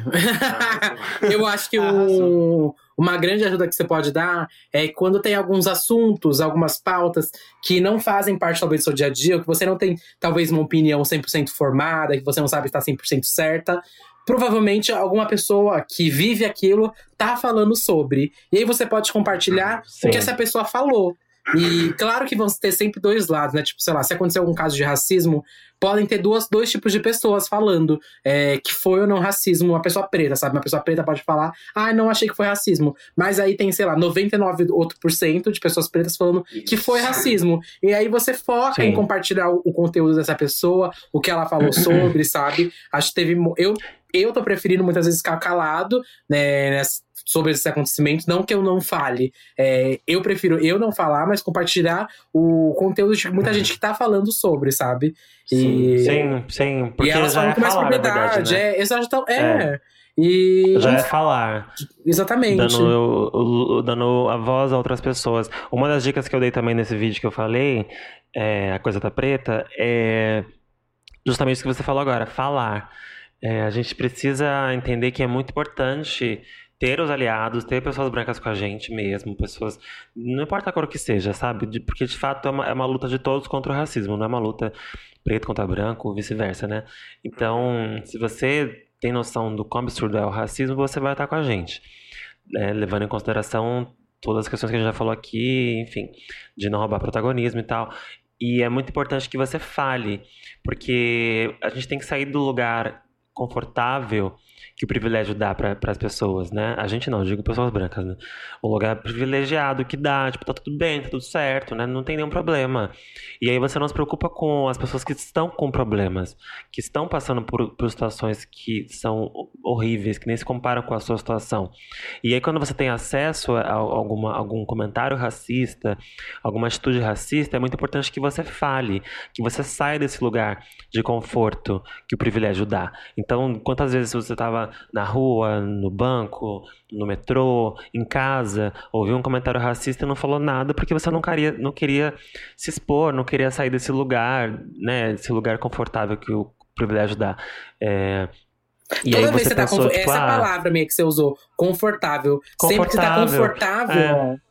É. <laughs> Eu acho que o, uma grande ajuda que você pode dar é quando tem alguns assuntos, algumas pautas que não fazem parte, talvez, do seu dia a dia, que você não tem, talvez, uma opinião 100% formada, que você não sabe estar 100% certa. Provavelmente alguma pessoa que vive aquilo tá falando sobre. E aí você pode compartilhar Sim. o que essa pessoa falou. E claro que vão ter sempre dois lados, né? Tipo, sei lá, se acontecer algum caso de racismo, podem ter duas, dois tipos de pessoas falando é, que foi ou não racismo uma pessoa preta, sabe? Uma pessoa preta pode falar, ah, não achei que foi racismo. Mas aí tem, sei lá, 99 outro por cento de pessoas pretas falando Isso. que foi racismo. E aí você foca Sim. em compartilhar o, o, conteúdo dessa pessoa, o que ela falou <clears throat> sobre, sabe? Acho que teve. Eu, eu tô preferindo muitas vezes ficar calado, né, sobre esses acontecimentos. Não que eu não fale. É, eu prefiro eu não falar, mas compartilhar o conteúdo de muita gente que tá falando sobre, sabe? E, sim, sim. Porque e elas falam é com mais falar, propriedade. Verdade, né? É, exato. É. é. E. Já é falar. Exatamente. Dando, dando a voz a outras pessoas. Uma das dicas que eu dei também nesse vídeo que eu falei, é, a coisa tá preta, é justamente o que você falou agora, falar. É, a gente precisa entender que é muito importante ter os aliados, ter pessoas brancas com a gente mesmo, pessoas. Não importa a cor que seja, sabe? Porque de fato é uma, é uma luta de todos contra o racismo, não é uma luta preto contra branco, vice-versa, né? Então, se você tem noção do quão absurdo é o racismo, você vai estar com a gente. É, levando em consideração todas as questões que a gente já falou aqui, enfim, de não roubar protagonismo e tal. E é muito importante que você fale, porque a gente tem que sair do lugar confortável que o privilégio dá para as pessoas, né? A gente não, digo pessoas brancas, né? O lugar privilegiado que dá, tipo, tá tudo bem, tá tudo certo, né? Não tem nenhum problema. E aí você não se preocupa com as pessoas que estão com problemas, que estão passando por, por situações que são horríveis, que nem se comparam com a sua situação. E aí quando você tem acesso a alguma, algum comentário racista, alguma atitude racista, é muito importante que você fale, que você saia desse lugar de conforto que o privilégio dá. Então, quantas vezes você estava na rua, no banco, no metrô, em casa, ouviu um comentário racista e não falou nada porque você não queria, não queria se expor, não queria sair desse lugar, né? Desse lugar confortável que o privilégio dá. É, e Toda vez você, você tá pensou, tipo, essa ah, palavra meio que você usou, confortável. confortável. Sempre que você tá confortável. É.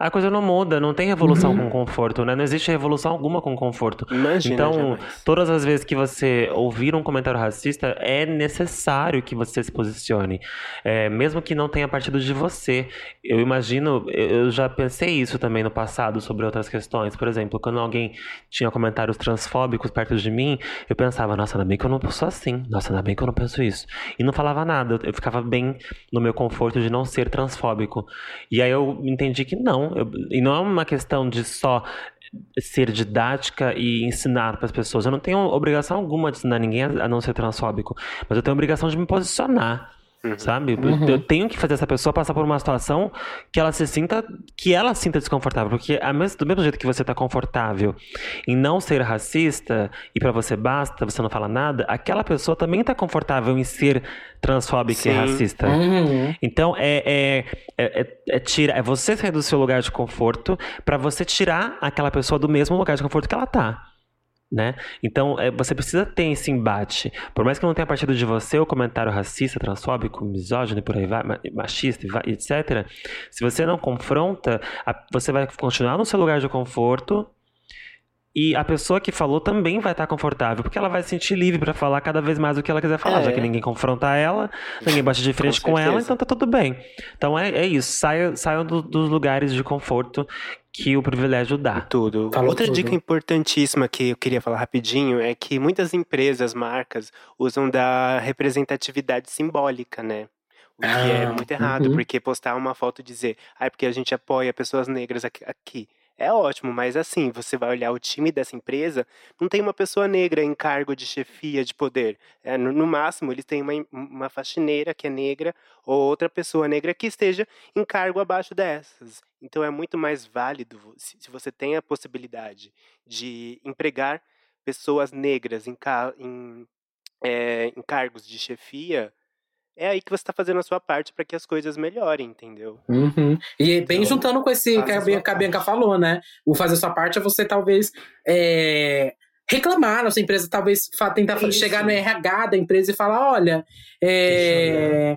A coisa não muda, não tem revolução uhum. com conforto, né? Não existe revolução alguma com conforto. Imagina, então, jamais. todas as vezes que você ouvir um comentário racista, é necessário que você se posicione. É, mesmo que não tenha partido de você. Eu imagino, eu já pensei isso também no passado sobre outras questões. Por exemplo, quando alguém tinha comentários transfóbicos perto de mim, eu pensava, nossa, ainda bem que eu não sou assim. Nossa, ainda bem que eu não penso isso. E não falava nada. Eu ficava bem no meu conforto de não ser transfóbico. E aí eu entendi que não eu, e não é uma questão de só ser didática e ensinar para as pessoas. Eu não tenho obrigação alguma de ensinar ninguém a não ser transfóbico, mas eu tenho obrigação de me posicionar. Uhum. Sabe? Uhum. Eu tenho que fazer essa pessoa passar por uma situação que ela se sinta, que ela sinta desconfortável. Porque do mesmo jeito que você tá confortável em não ser racista e para você basta, você não fala nada, aquela pessoa também tá confortável em ser transfóbica Sim. e racista. Uhum. Então é, é, é, é, é, tira, é você sair do seu lugar de conforto para você tirar aquela pessoa do mesmo lugar de conforto que ela tá né? Então, é, você precisa ter esse embate. Por mais que não tenha partido de você o comentário racista, transfóbico, misógino, por aí vai, machista, etc. Se você não confronta, você vai continuar no seu lugar de conforto e a pessoa que falou também vai estar confortável, porque ela vai se sentir livre para falar cada vez mais o que ela quiser falar, é. já que ninguém confronta ela, ninguém bate de frente com, com ela, então tá tudo bem. Então é, é isso, saiam, saiam do, dos lugares de conforto que o privilégio dá. Tudo. Falou Outra tudo. dica importantíssima que eu queria falar rapidinho é que muitas empresas, marcas, usam da representatividade simbólica, né? O que é ah, é muito errado, uhum. porque postar uma foto e dizer, ah, é porque a gente apoia pessoas negras aqui é ótimo, mas assim, você vai olhar o time dessa empresa, não tem uma pessoa negra em cargo de chefia de poder. É, no, no, máximo, eles têm uma, uma faxineira que é negra ou outra pessoa negra que esteja em cargo abaixo dessas. Então é muito mais válido se, se você tem a possibilidade de empregar pessoas negras em, em, é, em cargos de chefia é aí que você está fazendo a sua parte para que as coisas melhorem, entendeu? Uhum. E bem então, juntando com esse que a, Bianca, a Bianca falou, né? O fazer a sua parte é você talvez é, reclamar na sua empresa, talvez tentar Isso. chegar no RH da empresa e falar: olha, é,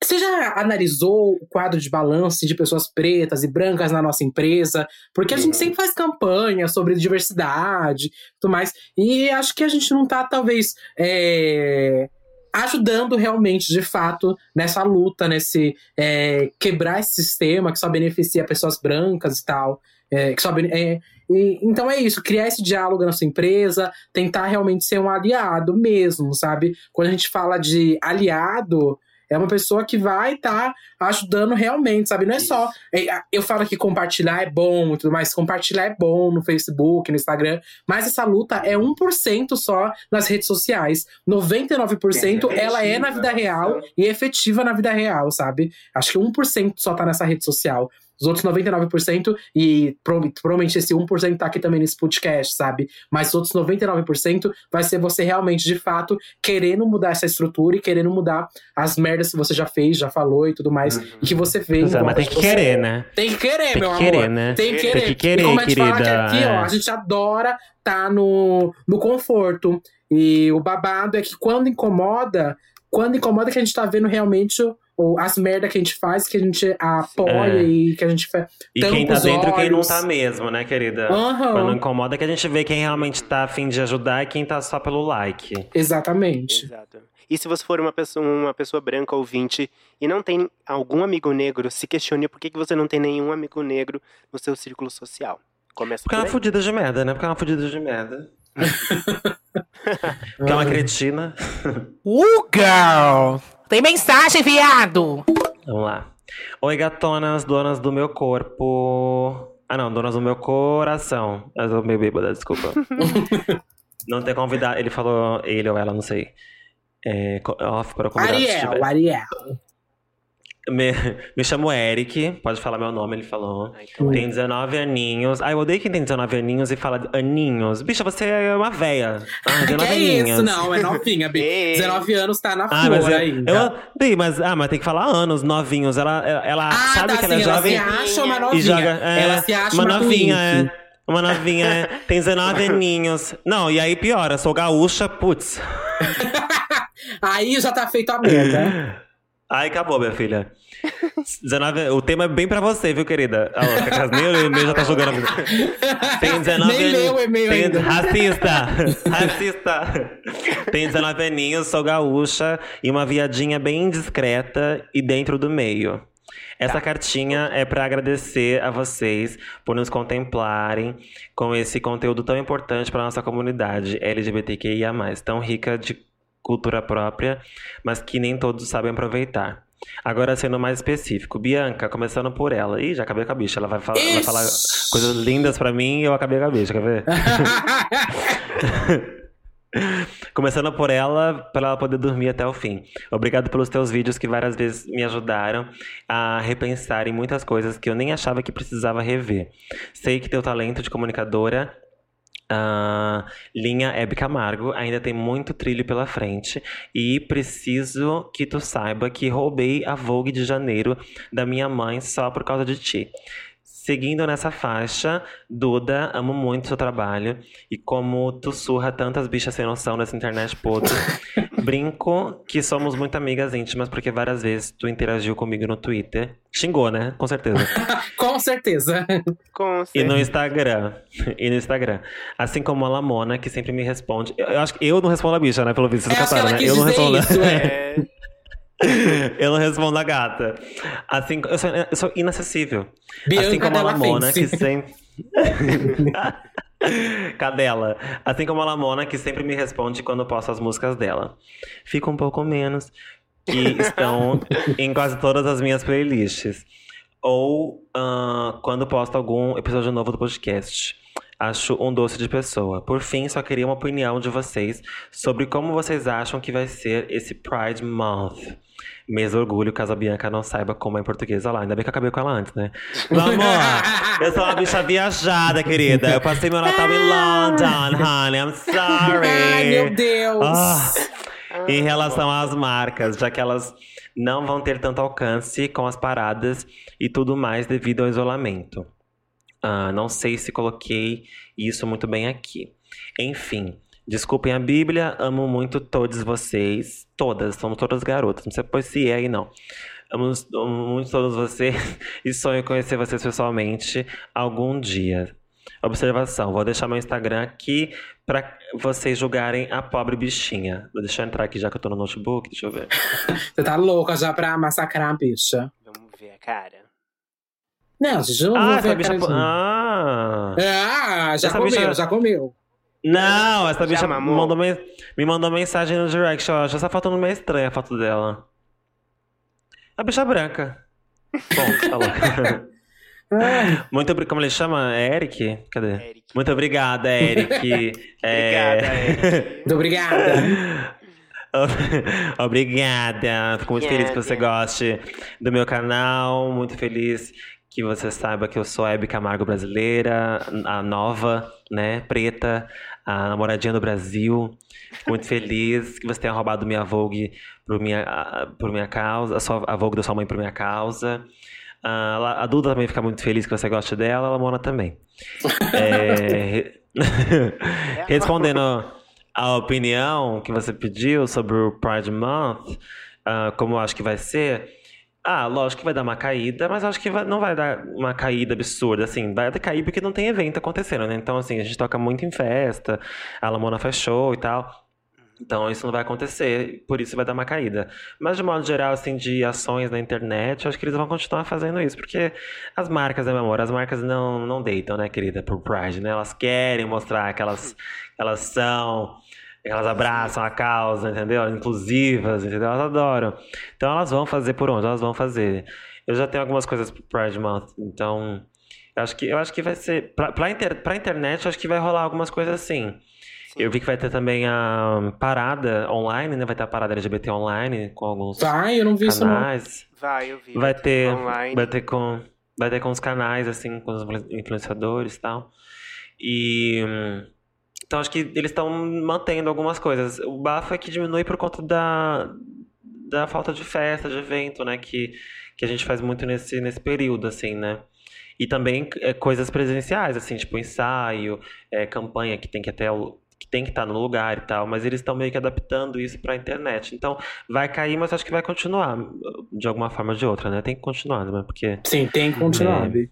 você já analisou o quadro de balanço de pessoas pretas e brancas na nossa empresa? Porque a gente sempre faz campanha sobre diversidade e tudo mais. E acho que a gente não está talvez. É, ajudando realmente, de fato, nessa luta, nesse é, quebrar esse sistema que só beneficia pessoas brancas e tal. É, que sobe, é, e, então é isso, criar esse diálogo na sua empresa, tentar realmente ser um aliado mesmo, sabe? Quando a gente fala de aliado, é uma pessoa que vai estar tá ajudando realmente, sabe? Não é só. É, eu falo que compartilhar é bom e tudo mais. Compartilhar é bom no Facebook, no Instagram. Mas essa luta é 1% só nas redes sociais. 99% é ela é na vida real e efetiva na vida real, sabe? Acho que 1% só tá nessa rede social. Os outros 99%, e provavelmente esse 1% tá aqui também nesse podcast, sabe? Mas os outros 99% vai ser você realmente, de fato, querendo mudar essa estrutura e querendo mudar as merdas que você já fez, já falou e tudo mais. Uhum. E que você vê. É, mas tem que querer, né? Tem que querer, tem meu que querer, amor. Né? Tem que querer. Tem que querer, e como a gente querida. fala que aqui, é. ó, a gente adora tá no, no conforto. E o babado é que quando incomoda, quando incomoda que a gente tá vendo realmente ou as merdas que a gente faz, que a gente apoia É. e que a gente faz. E quem tá dentro e quem não tá mesmo, né, querida? Aham. Quando incomoda é que a gente vê quem realmente tá afim de ajudar e quem tá só pelo like. Exatamente. Exato. E se você for uma pessoa, uma pessoa branca ouvinte e não tem algum amigo negro, se questione por que, que você não tem nenhum amigo negro no seu círculo social. Começa Porque é por uma aí. fudida de merda, né? Porque é uma fudida de merda. Porque é uma cretina. Uh, girl! Tem mensagem, viado! Vamos lá. Oi, gatonas, donas do meu corpo. Ah, não, donas do meu coração. Eu tô meio bêbada, desculpa. <laughs> não ter convidado. Ele falou, ele ou ela, não sei. É, off para tiver. Ariel, Ariel. Me, me chamo Eric, pode falar meu nome, ele falou. Ah, então é. Tem 19 aninhos. Ai, eu odeio quem tem 19 aninhos e fala aninhos. Bicha, você é uma véia. Ah, <laughs> Que 19 é aninhos. isso? Não, é novinha, Bi. <laughs> Ei. 19 anos tá na Ah, flor mas eu, ainda. eu odeio, mas, ah, mas tem que falar anos, novinhos. Ela, ela, ah, sabe tá, que ela é jovem ela se acha uma novinha. e joga. é, ela se acha uma uma, novinha, é. Uma novinha, é. <laughs> Tem 19 aninhos. Não, e aí piora, sou gaúcha, putz. Aí já tá feito a merda. Ai, acabou, minha filha. 19, o tema é bem pra você, viu, querida? Ah, ó, Cacas, nem o e-mail já tá jogando. Tem 19 Nem leu e-mail tem, ainda. Racista! <laughs> Racista! Tem 19 aninhos, sou gaúcha e uma viadinha bem indiscreta e dentro do meio. Essa cartinha é pra agradecer a vocês por nos contemplarem com esse conteúdo tão importante para nossa comunidade LGBTQIA+, tão rica de cultura própria, mas que nem todos sabem aproveitar. Agora, sendo mais específico, Bianca, começando por ela. Ih, já acabei com a bicha. Ela vai, falar, vai falar coisas lindas pra mim e eu acabei com a bicha, quer ver? <laughs> Começando por ela, para ela poder dormir até o fim. Obrigado pelos teus vídeos que várias vezes me ajudaram a repensar em muitas coisas que eu nem achava que precisava rever. Sei que teu talento de comunicadora, ah, linha Hebe Camargo, ainda tem muito trilho pela frente e preciso que tu saiba que roubei a Vogue de janeiro da minha mãe só por causa de ti. Seguindo nessa faixa, Duda, amo muito seu trabalho e como tu surra tantas bichas sem noção nessa internet podre. <laughs> Brinco que somos muito amigas íntimas porque várias vezes tu interagiu comigo no Twitter. Xingou, né? Com certeza. <laughs> Com certeza. Com E no certeza. Instagram. <laughs> E no Instagram. Assim como a Lamona, que sempre me responde. Eu, eu acho que eu não respondo a bicha, né? Pelo visto, É, vocês ela né? Eu não respondo. isso, é. <laughs> Eu não respondo a gata. Assim, eu sou, eu sou inacessível. Bianca assim como a Lamona, que sempre. <laughs> Cadela. Assim como a Lamona, que sempre me responde quando eu posto as músicas dela. Fica um pouco menos. Que <laughs> estão em quase todas as minhas playlists. Ou ah, quando posto algum episódio novo do podcast. Acho um doce de pessoa. Por fim, só queria uma opinião de vocês sobre como vocês acham que vai ser esse Pride Month. Mês do orgulho, caso a Bianca não saiba como é em português. Olha lá, ainda bem que eu acabei com ela antes, né? Amor, eu sou uma bicha viajada, querida. Eu passei meu Natal em London, honey. I'm sorry. Ai, meu Deus. Ah, em relação às marcas, já que elas não vão ter tanto alcance com as paradas e tudo mais devido ao isolamento. Ah, não sei se coloquei isso muito bem aqui. Enfim, desculpem a Bíblia, amo muito todos vocês. Todas, somos todas garotas, não sei pois se é aí não. Amo, amo muito todos vocês <laughs> e sonho conhecer vocês pessoalmente algum dia. Observação, vou deixar meu Instagram aqui pra vocês julgarem a pobre bichinha. Deixa eu entrar aqui já que eu tô no notebook, deixa eu ver. <laughs> Você tá louca já pra massacrar a bicha. Vamos ver a cara. Não, eu não Ah, vou ver bicha. cara de- Ah! Ah, já Essa comeu, bicha- já comeu. Não, essa Já bicha me mandou, me mandou mensagem no direct, ó. Já foto não é estranha a foto dela. A bicha branca. <laughs> Bom, falou. <laughs> Ai, Muito obrigado. Como ele chama? É Eric? Cadê? Eric. Muito obrigada, Eric. <laughs> É... Obrigada, Eric. muito obrigada. Obrigada. Fico muito feliz que você Obrigada. goste do meu canal. Muito feliz que você saiba que eu sou a Hebe Camargo brasileira, a nova, né, preta, a namoradinha do Brasil. Fico muito <laughs> feliz que você tenha roubado minha Vogue por minha, por minha causa, a, sua, a Vogue da sua mãe por minha causa. Ah, La- a Duda também fica muito feliz que você goste dela, a Lamona também. <laughs> É, <laughs> Respondendo a opinião que você pediu sobre o Pride Month, ah, como eu acho que vai ser, ah, lógico que vai dar uma caída, mas acho que vai- não vai dar uma caída absurda, assim, vai cair porque não tem evento acontecendo, né? Então, assim, a gente toca muito em festa, a Lamona show e tal. Então isso não vai acontecer, por isso vai dar uma caída. Mas de modo geral, assim, de ações na internet, acho que eles vão continuar fazendo isso, porque as marcas, né, meu amor? As marcas não, não deitam, né, querida, por Pride, né? Elas querem mostrar que elas, elas são, que elas abraçam a causa, entendeu? Inclusivas, entendeu? Elas adoram. Então elas vão fazer por onde? Elas vão fazer. Eu já tenho algumas coisas pro Pride Month, então eu acho que, eu acho que vai ser. Pra, pra, inter, pra internet, eu acho que vai rolar algumas coisas assim. Eu vi que vai ter também a parada online, né? Vai ter a parada LGBT online com alguns Vai, eu não vi isso não. canais. Vai, eu vi. Vai ter, online. vai ter com, vai ter com os canais assim, com os influenciadores e tal. E hum, então acho que eles estão mantendo algumas coisas. O bafo é que diminui por conta da da falta de festa, de evento, né? Que que a gente faz muito nesse nesse período, assim, né? E também é, coisas presenciais, assim, tipo ensaio, é, campanha que tem que até que tem que estar no lugar e tal, mas eles estão meio que adaptando isso para a internet. Então, vai cair, mas acho que vai continuar de alguma forma ou de outra, né? Tem que continuar, né? Porque Sim, tem que continuar. É. Bi.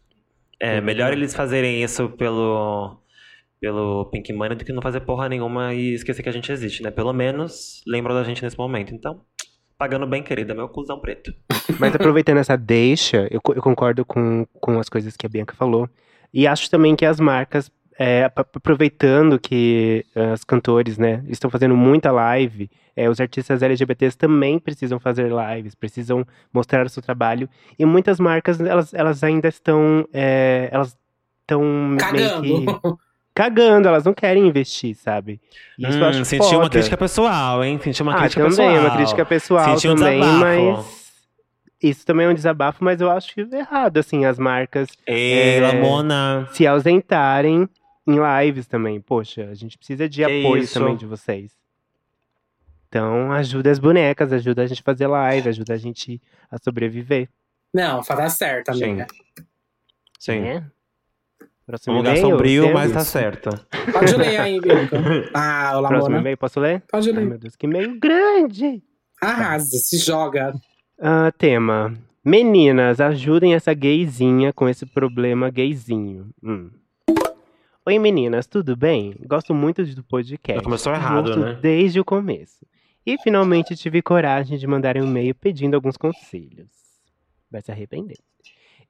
é melhor eles fazerem isso pelo pelo Pink Money do que não fazer porra nenhuma e esquecer que a gente existe, né? Pelo menos lembram da gente nesse momento. Então, pagando bem, querida, meu cuzão preto. <laughs> Mas aproveitando essa deixa, eu, eu concordo com, com as coisas que a Bianca falou. E acho também que as marcas, é, ap- aproveitando que eh, os cantores, né, estão fazendo muita live, é, os artistas LGBTs também precisam fazer lives, precisam mostrar o seu trabalho. E muitas marcas, elas, elas ainda estão. é, elas estão meio que Cagando. elas não querem investir, sabe? E isso eu Hum, acho senti uma foda. crítica pessoal, hein? Senti uma ah, crítica também, pessoal. uma crítica pessoal Senti um também, desabafo. mas isso também é um desabafo, mas eu acho errado, assim, as marcas Ei, É. Lamona. se ausentarem em lives também. Poxa, a gente precisa de Que apoio isso? também de vocês. Então, ajuda as bonecas, ajuda a gente a fazer live, ajuda a gente a sobreviver. Não, tá certo, amiga. Sim. Né? Próximo Um lugar sombrio, mas tá certo. Pode ler aí, Bianca. <laughs> Ah, o Próximo Lamona. e-mail, posso ler? Pode Ai, ler. meu Deus, que e-mail grande! Arrasa, se joga. Ah, tema. Meninas, ajudem essa gayzinha com esse problema gayzinho. Hum. Oi meninas, tudo bem? Gosto muito do podcast. Já começou errado, Ouço né? Desde o começo. E finalmente tive coragem de mandar um e-mail pedindo alguns conselhos. Vai se arrepender.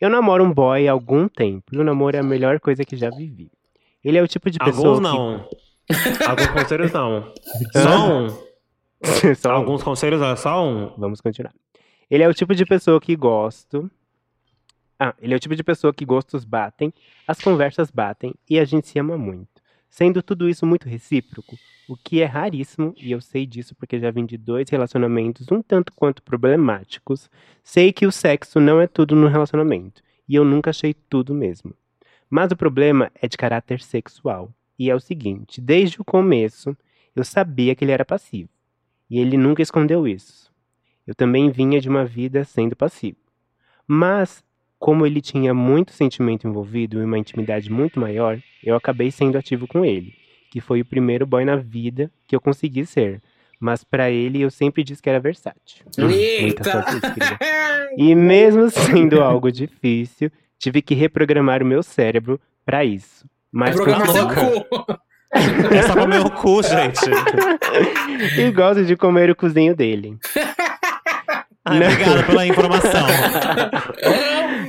Eu namoro um boy há algum tempo e o namoro é a melhor coisa que já vivi. Ele é o tipo de pessoa Alguns não. <laughs> Alguns conselhos não. Só um. que... <laughs> Só um. Alguns conselhos é só um. Vamos continuar. Ele é o tipo de pessoa que gosto. Ah, ele é o tipo de pessoa que gostos batem, as conversas batem e a gente se ama muito. Sendo tudo isso muito recíproco, o que é raríssimo, e eu sei disso porque já vim de dois relacionamentos um tanto quanto problemáticos, sei que o sexo não é tudo no relacionamento, e eu nunca achei tudo mesmo. Mas o problema é de caráter sexual, e é o seguinte: desde o começo eu sabia que ele era passivo, e ele nunca escondeu isso. Eu também vinha de uma vida sendo passivo. Mas, como ele tinha muito sentimento envolvido e uma intimidade muito maior, eu acabei sendo ativo com ele, que foi o primeiro boy na vida que eu consegui ser. Mas pra ele eu sempre disse que era versátil. Muita Eita! E mesmo sendo algo difícil, tive que reprogramar o meu cérebro pra isso. Mas Programar seu continuo. cu. <laughs> É só comer o cu, gente. <laughs> e gosto de comer o cozinho dele. <laughs> Ai, obrigada pela informação.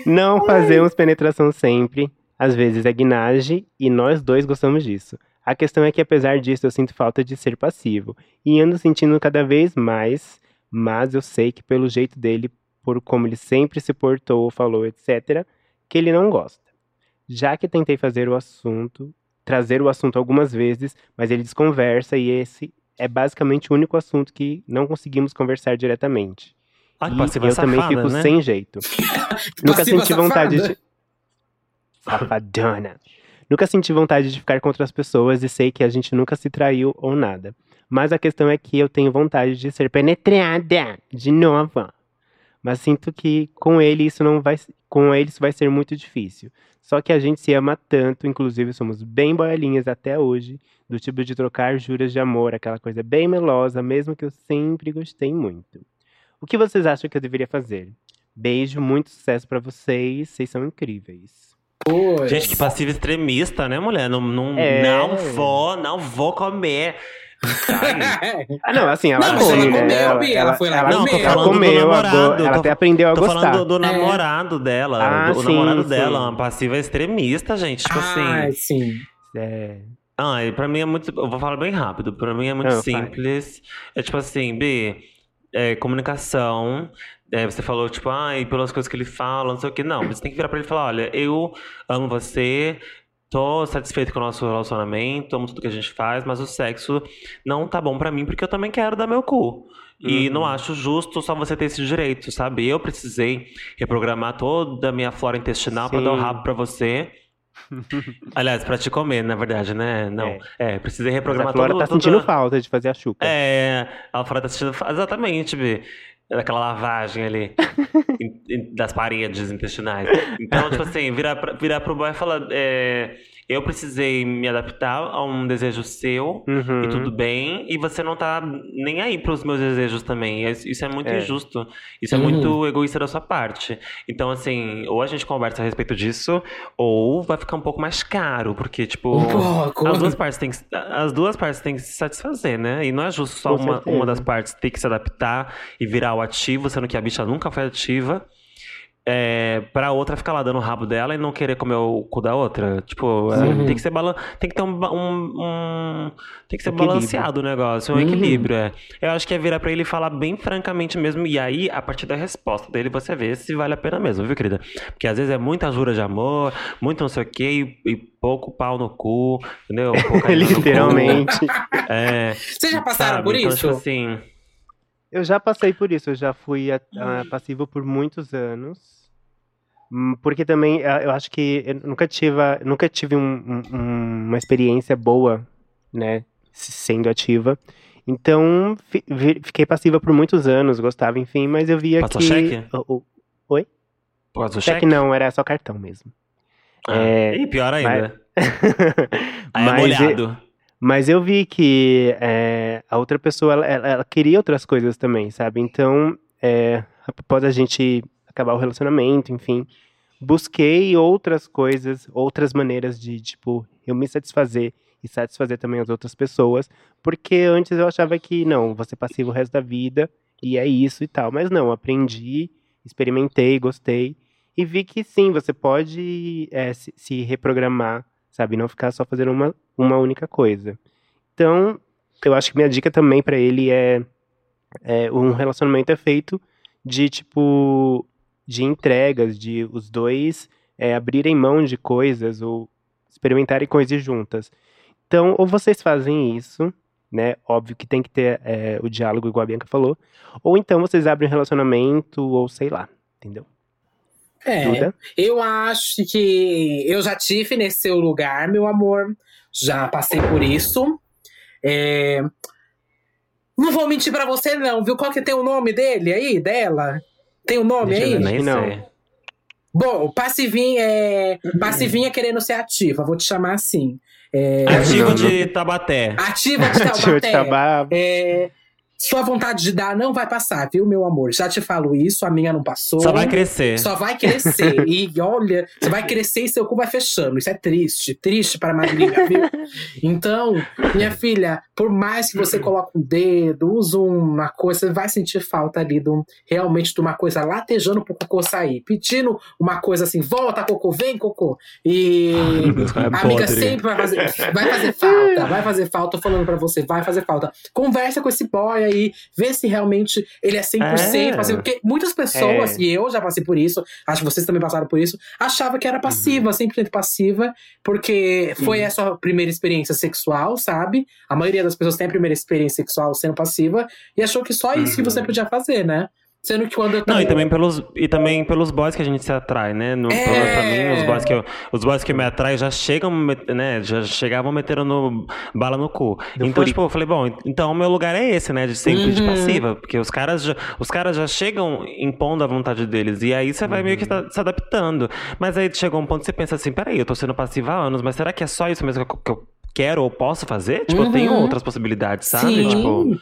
Não fazemos penetração sempre. Às vezes é guinagem e nós dois gostamos disso. A questão é que, apesar disso, eu sinto falta de ser passivo. E ando sentindo cada vez mais, mas eu sei que pelo jeito dele, por como ele sempre se portou, falou, etc., que ele não gosta. Já que tentei fazer o assunto, trazer o assunto algumas vezes, mas ele desconversa e esse é basicamente o único assunto que não conseguimos conversar diretamente. Que E eu safada, também fico né? sem jeito. <laughs> Nunca senti vontade safada. de. Safadona. Nunca senti vontade de ficar com outras pessoas e sei que a gente nunca se traiu ou nada. Mas a questão é que eu tenho vontade de ser penetrada de novo. Mas sinto que com ele isso não vai. Com ele isso vai ser muito difícil. Só que a gente se ama tanto, inclusive somos bem boiolinhas até hoje, do tipo de trocar juras de amor, aquela coisa bem melosa, mesmo que eu sempre gostei muito. O que vocês acham que eu deveria fazer? Beijo, muito sucesso pra vocês, vocês são incríveis. Pois. Gente, que passiva extremista, né, mulher? Não, não, É. não vou, não vou comer. <laughs> Ah, não, assim, ela Não, come, ela né? comeu, Bia, ela foi lá ela, Não, tô ela comeu, namorado, ela tô- até aprendeu a Tô gostar. falando do, do É. namorado dela. Ah, do, o sim, namorado sim. dela, uma passiva extremista, gente. Tipo Ai, assim. sim. É, Ai, pra mim é muito. Eu vou falar bem rápido. Pra mim é muito Não, simples. É tipo assim, B, é, comunicação. É, você falou, tipo, ai, pelas coisas que ele fala, não sei o que. Não, você tem que virar pra ele e falar: olha, eu amo você, tô satisfeito com o nosso relacionamento, amo tudo que a gente faz, mas o sexo não tá bom pra mim porque eu também quero dar meu cu. E Uhum. não acho justo só você ter esse direito, sabe? Eu precisei reprogramar toda a minha flora intestinal pra dar o rabo pra você. <laughs> Aliás, pra te comer, na verdade, né? Não. É. É, precisei mas a reprogramar Flora todo, tá sentindo falta de fazer a chuca. É, a Flora tá sentindo. fa- Exatamente, Bi. Aquela lavagem ali <laughs> das paredes intestinais. Então, tipo assim, virar, pra, virar pro boy e falar: é, eu precisei me adaptar a um desejo seu. Uhum. E tudo bem, e você não tá nem aí pros meus desejos também. E Isso é muito É. injusto. Isso é Uhum. muito egoísta da sua parte. Então, assim, ou a gente conversa a respeito disso, ou vai ficar um pouco mais caro, porque, tipo. Um. As duas partes têm que, as duas partes têm que se satisfazer, né? E não é justo só Com uma, certeza. uma das partes ter que se adaptar e virar o ativo, sendo que a bicha nunca foi ativa. É, pra outra ficar lá dando o rabo dela e não querer comer o cu da outra. Tipo, é, Uhum. tem que ser balan tem que ter um, um- um- tem que ser Equilíbrio. balanceado o negócio, um Uhum. equilíbrio, é. Eu acho que é virar pra ele falar bem francamente mesmo, e aí, a partir da resposta dele, você vê se vale a pena mesmo, viu, querida? Porque às vezes é muita jura de amor, muito não sei o quê, e, e pouco pau no cu, entendeu? <laughs> Cu. Literalmente. É, Vocês já passaram sabe? por Então, isso? tipo assim, Eu já passei por isso, eu já fui a- a- passivo por muitos anos. Hum, Porque também ah, eu acho que eu nunca tive, nunca tive um- um- uma experiência boa, né, sendo ativa. Então, fi- vi- fiquei passiva por muitos anos, gostava, enfim, mas eu via Passou que. cheque? O, o por causa do cheque cheque? não, era só cartão mesmo. Ah, É, e pior ainda. <laughs> Aí é Mas e- molhado. Mas eu vi que é, a outra pessoa, ela, ela- ela queria outras coisas também, sabe? Então, é, após a gente acabar o relacionamento, enfim, busquei outras coisas, outras maneiras de, tipo, eu me satisfazer e satisfazer também as outras pessoas, porque antes eu achava que, não, você passiva o resto da vida e é isso e tal. Mas não, aprendi, experimentei, gostei e vi que sim, você pode é, se, reprogramar, sabe? Não ficar só fazendo uma, uma única coisa. Então, eu acho que minha dica também pra ele é, é um relacionamento é feito de tipo de entregas, de os dois é, abrirem mão de coisas ou experimentarem coisas juntas. Então, ou vocês fazem isso, né? Óbvio que tem que ter é, o diálogo, igual a Bianca falou, ou então vocês abrem um relacionamento, ou sei lá, entendeu? É, Duda? eu acho que eu já tive nesse seu lugar, meu amor. Já passei por isso. É, Não vou mentir pra você, não, viu? Qual que tem o nome dele aí, dela? Tem o nome Deixa eu aí? Nem não. sei. Bom, passivinha é. Passivinha querendo ser ativa, vou te chamar assim. É, Ativo não, de Tabaté. Ativa de <laughs> Tio de Taubaté. Tabá, É, Sua vontade de dar não vai passar, viu, meu amor? Já te falo isso, a minha não passou. Só vai crescer. Só vai crescer. <laughs> e olha, você vai crescer e seu cu vai fechando. Isso é triste. Triste para a madrinha, viu? <laughs> Então, minha filha, por mais que você coloque um dedo, use uma coisa, você vai sentir falta ali de um, realmente de uma coisa latejando pro cocô sair. Pedindo uma coisa assim, volta, cocô, vem, cocô. E É a amiga podre. sempre vai fazer, vai fazer falta, vai fazer falta. Tô falando pra você, vai fazer falta. Conversa com esse boy aí, vê se realmente ele é 100% É. passivo. Porque muitas pessoas, É. e eu já passei por isso, acho que vocês também passaram por isso, achava que era passiva, 100% passiva, porque foi a sua primeira experiência sexual, sabe? A maioria das pessoas tem a primeira experiência sexual sendo passiva e achou que só isso que você podia fazer, né? Sendo que quando eu Não, e também- pelos, e também pelos boys que a gente se atrai, né? No, É. mim, os boys, que eu, os boys que me atraem já chegam, né? Já chegavam metendo no, bala no cu. Então, tipo, eu falei, bom, então o meu lugar é esse, né? De sempre de Uhum. passiva. Porque os caras, já, os caras já chegam impondo a vontade deles. E aí você vai meio que tá- se adaptando. Mas aí chegou um ponto que você pensa assim, peraí, eu tô sendo passiva há anos, mas será que é só isso mesmo que eu, que eu quero ou posso fazer? Tipo, eu tenho Uhum. outras possibilidades, sabe? Sim. Tipo,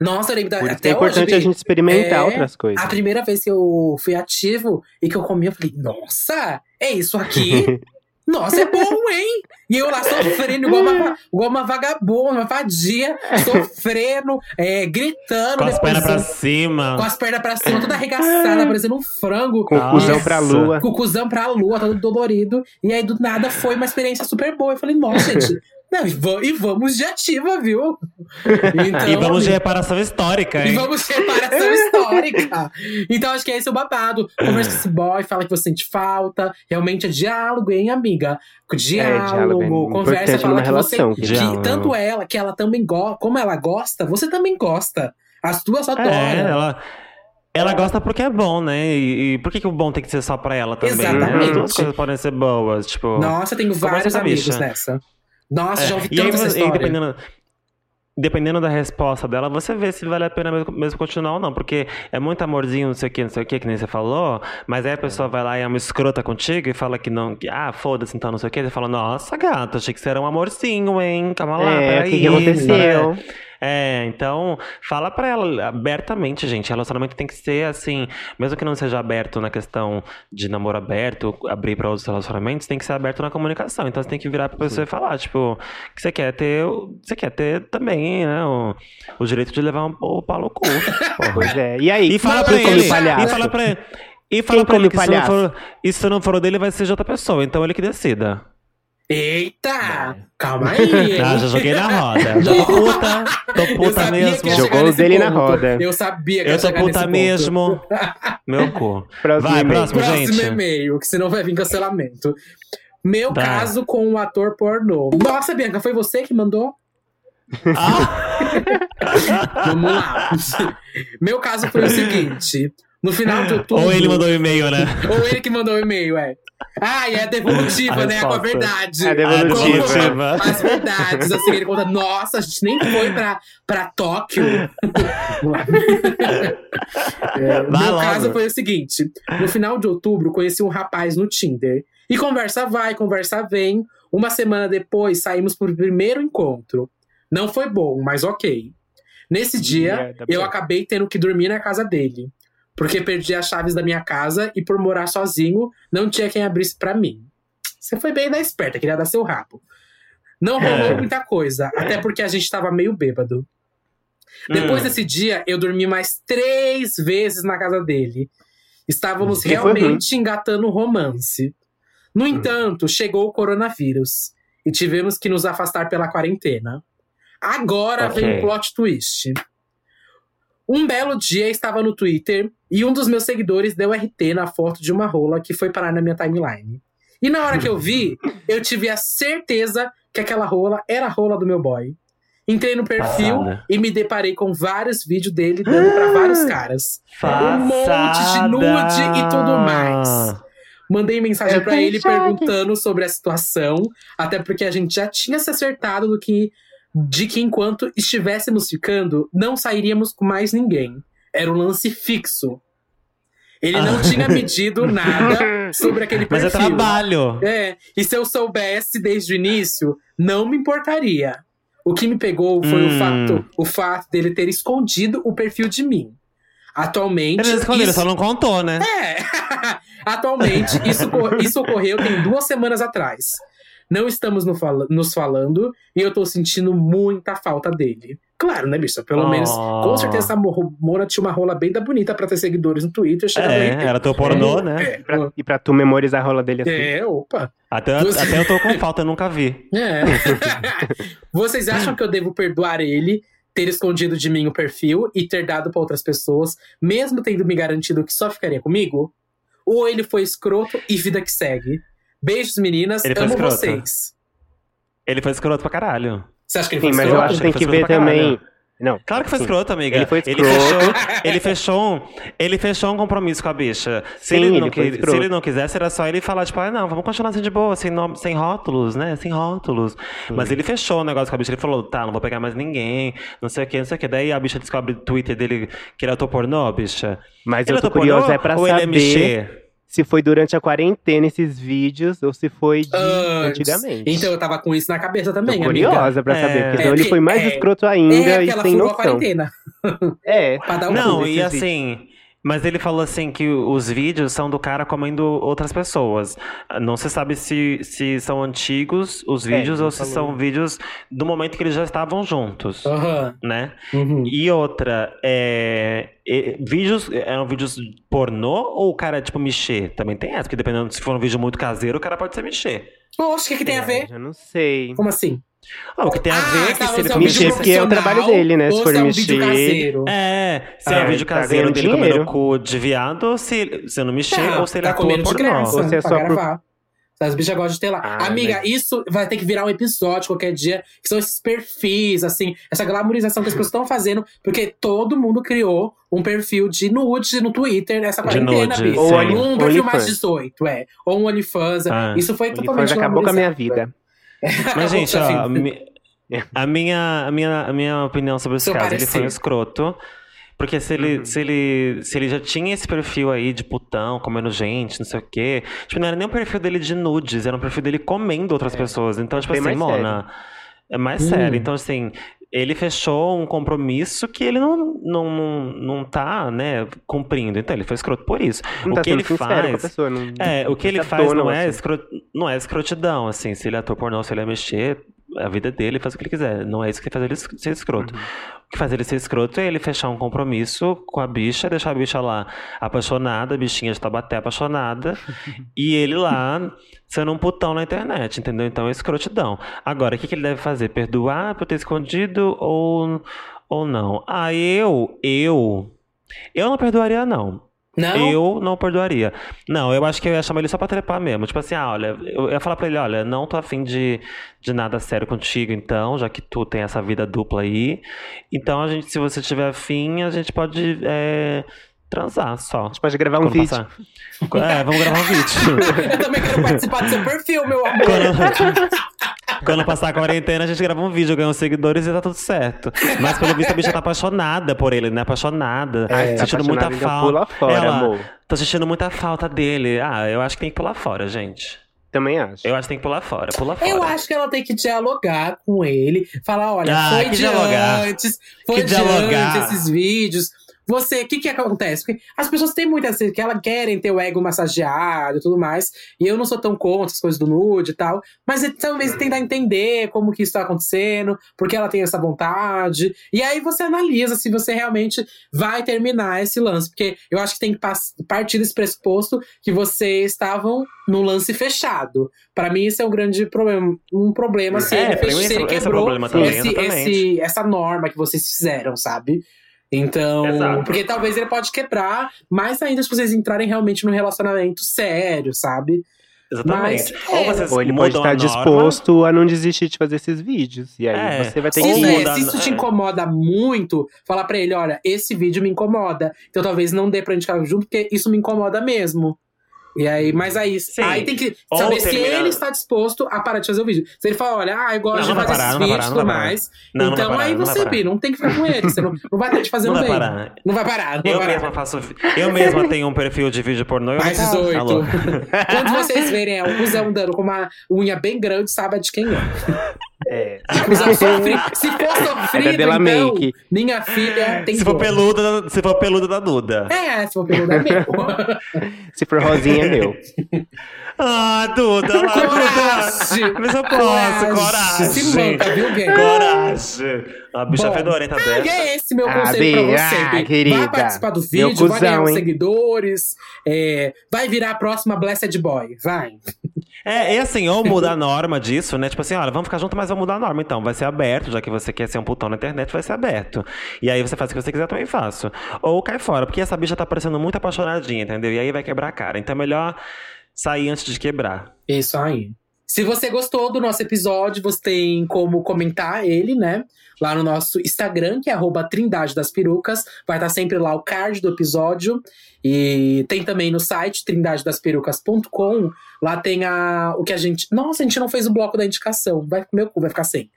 Nossa, eu lembro da, Por até é importante hoje, a gente experimentar é, outras coisas. A primeira vez que eu fui ativo e que eu comi, eu falei, nossa, é isso aqui? <laughs> Nossa, é bom, hein? E eu lá sofrendo, igual uma, igual uma vagabunda, uma vadia, <laughs> sofrendo, é, gritando. com as depois, pernas pra cima. com as pernas pra cima, toda arregaçada, parecendo um frango. Com o Nossa. cuzão pra lua. Com o cuzão pra lua, todo dolorido. E aí, do nada, foi uma experiência super boa. Eu falei, nossa, gente. Não, e, va- e vamos de ativa, viu? <laughs> Então, E vamos de reparação histórica, e hein? vamos de reparação <laughs> histórica. Então, acho que esse é o babado. Conversa com esse boy, fala que você sente falta. Realmente é diálogo, hein, amiga? Diálogo, diálogo é conversa, importante fala que relação, você. que Que diálogo. tanto ela, que ela também gosta, como ela gosta, você também gosta. As duas adoram. É, ela, ela gosta porque é bom, né? E, e por que, que o bom tem que ser só pra ela também? Né? Exatamente. As duas coisas podem ser boas, tipo. Nossa, tenho Conversa vários amigos bicha. nessa. Nossa, é. já ouvi E aí, tanto essa você- e dependendo, dependendo da resposta dela, você vê se vale a pena mesmo, mesmo continuar ou não. Porque é muito amorzinho, não sei o que, não sei o que, que nem você falou. Mas aí a pessoa vai lá e é uma escrota contigo e fala que não. Que, ah, foda-se, então não sei o que. Você fala, nossa, gata, achei que você era um amorzinho, hein? Calma lá, É, o peraí. que, que aconteceu? né? É, então, fala pra ela abertamente, gente. Relacionamento tem que ser assim, mesmo que não seja aberto na questão de namoro aberto, abrir pra outros relacionamentos, tem que ser aberto na comunicação. Então você tem que virar pra pessoa e falar, tipo, que você quer ter, você quer ter também, né, o, o direito de levar um, o pau no cu. <laughs> Pois é. E aí, E fala pra ele, palhaço? e fala pra ele. E fala Quem pra ele que se não, for, se não for dele, vai ser de outra pessoa. Então ele que decida. Eita! Calma <laughs> aí! Ah, já joguei na roda. Já tô puta. Tô puta mesmo. Jogou o dele na ponto. roda. Eu sabia que Eu ia tô puta ponto. mesmo. Meu cu. Próximo Vai, próximo, Próximo gente. e-mail, que senão vai vir cancelamento. Meu Vai. caso com um ator pornô. Nossa, Bianca, foi você que mandou? Ah, <laughs> Vamos lá. Meu caso foi o seguinte. No final de outubro. Ou ele mandou um e-mail, né? Ou ele que mandou o e-mail, é. Ah, e é devolutiva, A né? Com a verdade. É devolutiva. Com devolutiva. As verdades. Assim, ele conta, nossa, a gente nem foi pra, pra Tóquio. <laughs> É, Vai meu logo. caso foi o seguinte: no final de outubro, conheci um rapaz no Tinder. E conversa vai, conversa vem. Uma semana depois, saímos pro primeiro encontro. Não foi bom, mas ok. Nesse dia, Merda, eu acabei tendo que dormir na casa dele. Porque perdi as chaves da minha casa e por morar sozinho, não tinha quem abrisse pra mim. Você foi bem da esperta, queria dar seu rabo. Não rolou É. muita coisa, até porque a gente tava meio bêbado. Depois Hum. desse dia, eu dormi mais três vezes na casa dele. Estávamos foi realmente engatando um romance. No entanto, chegou o coronavírus e tivemos que nos afastar pela quarentena. Agora Ok. vem o plot twist. Um belo dia estava no Twitter e um dos meus seguidores deu RT na foto de uma rola que foi parar na minha timeline. E na hora que eu vi, <laughs> eu tive a certeza que aquela rola era a rola do meu boy. Entrei no perfil Passada. e me deparei com vários vídeos dele dando pra vários caras. Um monte de nude e tudo mais. Mandei mensagem em ele choque. perguntando sobre a situação, até porque a gente já tinha se acertado do que de que enquanto estivéssemos ficando, não sairíamos com mais ninguém. Era um lance fixo. Ele não Ah. tinha medido <laughs> nada sobre aquele Mas perfil. é trabalho. É, e se eu soubesse desde o início, não me importaria. O que me pegou foi o, Hum. fato, o fato dele ter escondido o perfil de mim. Atualmente. Ele escondeu, ele isso- só não contou, né? É. <laughs> Atualmente, isso, isso ocorreu tem duas semanas atrás. Não estamos no fala- nos falando e eu tô sentindo muita falta dele. Claro, né, bicha? Pelo Oh. menos, com certeza, essa mo- Mona tinha uma rola bem da bonita pra ter seguidores no Twitter. É, aí. era teu pornô, né? É, Pra- e pra tu memorizar a rola dele assim. é, opa. Até, Você- até eu tô com falta, eu nunca vi. É. <laughs> Vocês acham que eu devo perdoar ele ter escondido de mim o perfil e ter dado pra outras pessoas, mesmo tendo me garantido que só ficaria comigo? Ou ele foi escroto e vida que segue? Beijos, meninas. Ele foi Amo escroto. vocês. Ele foi escroto pra caralho. Você acha que ele Sim, foi mas eu escroto? acho que tem Ele que foi ver escroto pra também. caralho. Não. Claro que foi sim. escroto, amiga. Ele foi Ele escroto. fechou, ele fechou, um, ele fechou um compromisso com a bicha. Se, Sim, ele, ele não, foi qui- se escroto. ele não quisesse, era só ele falar, tipo, ah, não, vamos continuar assim de boa, sem, nome, sem rótulos, né? Sem rótulos. Mas ele fechou o negócio com a bicha. Ele falou, tá, não vou pegar mais ninguém, não sei o que, não sei o que. Daí a bicha descobre no Twitter dele que ele é pornô, bicha. Mas ele eu tô ator pornô curiosa é pra ou ele é saber? Se foi durante a quarentena esses vídeos ou se foi de Antes. antigamente. Então eu tava com isso na cabeça Tô também, amiga. curiosa pra É. saber, porque É, senão ele foi mais é, escroto É, ainda porque e ela sem noção. quarentena. É. <laughs> Pra dar um Não, e assim. Mas ele falou assim que os vídeos são do cara comendo outras pessoas. Não se sabe se, se são antigos os É, vídeos ele ou se falou. são vídeos do momento que eles já estavam juntos, Aham. né? Uhum. E outra, é, é, vídeos eram vídeos pornô ou o cara é tipo mexer? Também tem essa, porque dependendo se for um vídeo muito caseiro, o cara pode ser mexer. Poxa, o que, que tem a É, ver? Já não sei. Como assim? Ah, o que tem a Ah, ver é que tá, se ele você é for mexer, vídeo porque é o trabalho dele, né? Se for se é um vídeo mexer- caseiro. É, se é, É, um vídeo tá caseiro ganhando dele comendo dinheiro. cu de viado, se, se não mexer, Tá, ou se ele tá atua comendo de pornô. graça Ou se é pra só por- gravar. As bichas gostam de ter lá. Ah, Amiga, mas- isso vai ter que virar um episódio qualquer dia. Que são esses perfis, assim, essa glamorização que as pessoas estão fazendo. Porque todo mundo criou um perfil de nude no Twitter nessa De quarentena, nude, bicho. Um perfil mais OnlyFans. 18, é. Ou um OnlyFans. Ah. Isso foi totalmente faz acabou com a minha vida. <laughs> Mas, gente, ó, a minha, a minha, a minha opinião sobre esse Seu caso, ele foi um escroto. Porque se ele, Uhum. se, ele, se ele já tinha esse perfil aí de putão, comendo gente, não sei o quê. Tipo, não era nem um perfil dele de nudes, era um perfil dele comendo outras pessoas. Então, tipo Bem assim, mais Mona, é mais Hum. sério. Então, assim, ele fechou um compromisso que ele não, não, não, não tá, né, cumprindo. Então, ele foi escroto por isso. Não o tá que ele faz. pessoa. Não, É, o que ele faz não é, assim. escro... não é escrotidão, assim. Se ele é ator pornô, se ele é mexer, a vida dele, faz o que ele quiser. Não é isso que faz ele ser escroto. Uhum. O que faz ele ser escroto é ele fechar um compromisso com a bicha, deixar a bicha lá apaixonada, a bichinha de Tabaté apaixonada, <laughs> e ele lá sendo um putão na internet, entendeu? Então é escrotidão. Agora, o que, que ele deve fazer? Perdoar por ter escondido ou, ou não? Ah, eu, eu, eu não perdoaria, não. Não? Eu não perdoaria. Não, eu acho que eu ia chamar ele só pra trepar mesmo. Tipo assim, ah, olha, eu ia falar pra ele, olha, não tô afim de, de nada sério contigo, então, já que tu tem essa vida dupla aí. Então, a gente, se você tiver afim, a gente pode é, transar só. A gente pode gravar um Quando vídeo. passar. É, vamos gravar um vídeo. <laughs> Eu também quero participar do seu perfil, meu <laughs> amor. Quando, quando passar a quarentena, a gente grava um vídeo, ganha uns seguidores e tá tudo certo. Mas pelo visto a bicha tá apaixonada por ele, né? Apaixonada. É, tá sentindo muita falta. pula fora, Ela, amor. Tô sentindo muita falta dele. Ah, eu acho que tem que pular fora, gente. Também acho. Eu acho que tem que pular fora. Pula fora. Eu acho que ela tem que dialogar com ele, falar, olha, Ah, foi que de dialogar. antes, foi Que de dialogar. antes esses vídeos. Você, o que que acontece? Porque as pessoas têm muitas vezes que elas querem ter o ego massageado e tudo mais, e eu não sou tão contra as coisas do nude e tal, mas é talvez tentar entender como que isso tá acontecendo, porque ela tem essa vontade, e aí você analisa se você realmente vai terminar esse lance, porque eu acho que tem que partir desse pressuposto que vocês estavam num lance fechado. Pra mim, isso é um grande problema. Um problema se É, ele, se esse- esse é o quebrou problema também, esse- exatamente. esse- essa norma que vocês fizeram, sabe? Então, Exato. porque talvez ele pode quebrar mais ainda se vocês entrarem realmente num relacionamento sério, sabe? Exatamente. Mas, ou é. vocês Ou ele pode estar a disposto a não desistir de fazer esses vídeos. E aí É. você vai ter que. isso, é, se isso te é. incomoda muito, falar pra ele, olha, esse vídeo me incomoda. Então talvez não dê pra gente ficar junto, porque isso me incomoda mesmo. E aí, mas aí, Sim. aí tem que Ou saber se ele está disposto a parar de fazer o vídeo. Se ele falar, olha, ah, eu gosto Não, de não fazer parar, esses vídeos e tudo mais, Não, então parar, aí você. Bi, não tem que ficar com ele. Você não, não vai ter Não vai bem. parar. Não vai parar, não Eu vai mesma parar. faço. Eu mesma tenho um perfil de vídeo pornô. Mais não- 18. Tá. <laughs> Quando vocês verem é, o cuzão dando com uma unha bem grande, sabe de quem é. É. Sofre. Se for sofrido, É da Della então, Make. minha filha tem Se for dor. peludo, se for peludo da Duda. É, se for peludo é. <laughs> Se for rosinha, é meu. <laughs> Ah, Duda, lá, Coragem! Mas eu posso, coragem. Se manca, viu, gay? Coragem. A bicha Bom. fedorenta Ah, dessa. e é esse meu Ah, conselho Bia, pra você, ah, querida. Vai participar do Meu vídeo, vai ganhar cuzão, hein? seguidores, é, vai virar a próxima Blessed Boy. Vai. É, e assim, ou muda a norma disso, né? Tipo assim, olha, vamos ficar junto, mas vamos mudar a norma. Então, vai ser aberto, já que você quer ser um putão na internet, vai ser aberto. E aí você faz o que você quiser, eu também faço. Ou cai fora, porque essa bicha tá parecendo muito apaixonadinha, entendeu? E aí vai quebrar a cara. Então é melhor sair antes de quebrar. Isso aí. Se você gostou do nosso episódio, você tem como comentar ele, né? Lá no nosso Instagram, que é arroba Trindade das Perucas. Vai estar sempre lá o card do episódio. E tem também no site, trindadedasperucas.com. Lá tem a, o que a gente. Nossa, a gente não fez o bloco da indicação. Vai meu cu, vai ficar sem.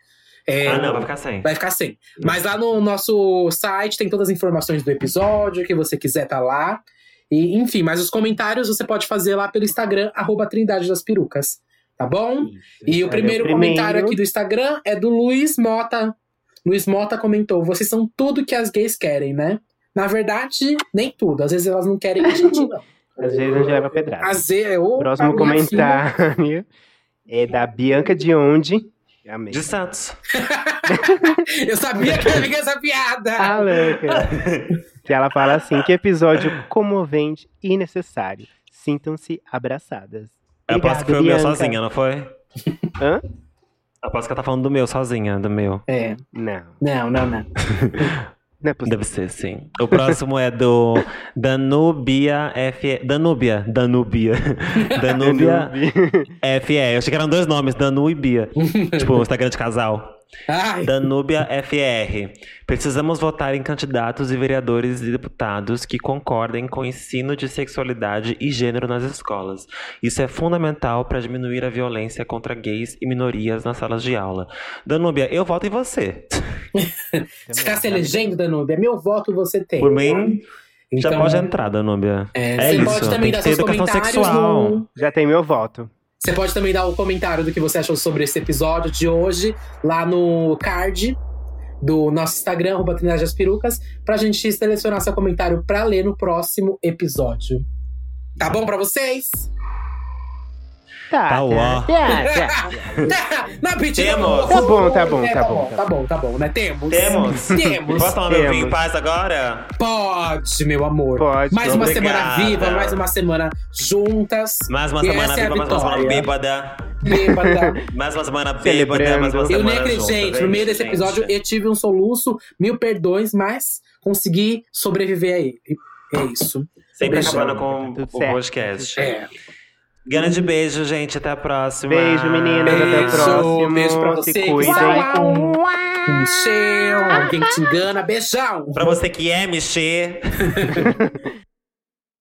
É, Ah, não, vai ficar sem. Vai ficar sem. Mas lá no nosso site tem todas as informações do episódio, que você quiser tá lá. E, enfim, mas os comentários você pode fazer lá pelo Instagram, arroba Trindade das Perucas. Tá bom? E o Cadê primeiro, comentário aqui do Instagram é do Luiz Mota. Luiz Mota comentou: vocês são tudo que as gays querem, né? Na verdade, nem tudo. Às vezes elas não querem a gente, não. <laughs> Às vezes a gente leva pedrada. Às vezes, ô, Próximo a minha filha- <laughs> comentário é da Bianca de Onde. Amei. De Santos. <laughs> Eu sabia que ia vir essa piada. Ah, louca. que ela fala assim: que episódio comovente e necessário. Sintam-se abraçadas. Eu aposto que foi o Obrigado, meu sozinha, não foi? Hã? Aposto que ela tá falando do meu sozinha, do meu. É, Não, não, não, não. <laughs> não é possível. Deve ser, sim. O próximo é do Danubia F. Danúbia. Danúbia. <laughs> Danúbia FE. Eu achei que eram dois nomes, Danu e Bia. <laughs> tipo, Instagram de casal. Ai, Danúbia FR. Precisamos votar em candidatos e vereadores e deputados que concordem com o ensino de sexualidade e gênero nas escolas. Isso é fundamental para diminuir a violência contra gays e minorias nas salas de aula. Danúbia, eu voto em você. <laughs> se ficar se elegendo, Danube, é meu voto você tem. Por mim, já Então, pode entrar, Danúbia. É, É você isso. pode também Tem dar seus educação comentários sexual. no, Já tem meu voto. Você pode também dar o comentário do que você achou sobre esse episódio de hoje lá no card do nosso Instagram, arroba Trindade das Perucas, pra gente selecionar seu comentário pra ler no próximo episódio. Tá bom pra vocês? Tá, Tá, ó. tá, tá. Tá, <laughs> na pedi, Temos. Tá bom, tá bom, É, tá bom, Tá bom, tá bom, né? Temos. Temos. <laughs> Temos. Posso tomar meu vinho em paz agora? Pode, meu amor. Pode. Mais uma Obrigada. semana viva, mais uma semana juntas. Mais uma semana essa é viva, mais uma semana bêbada. Bêbada. <laughs> Mais uma semana bêbada, mais uma Eu semana nem acredito, gente. é No meio desse episódio, eu tive um soluço, mil perdões, mas consegui sobreviver a ele. É isso. Sempre acabando com o podcast. É. Grande beijo, gente. Até a próxima. Beijo, meninas. Até o Beijo, próximo. beijo pra você Se cuidem. Michel, alguém que te engana. Beijão! Pra você que é mexer. <laughs>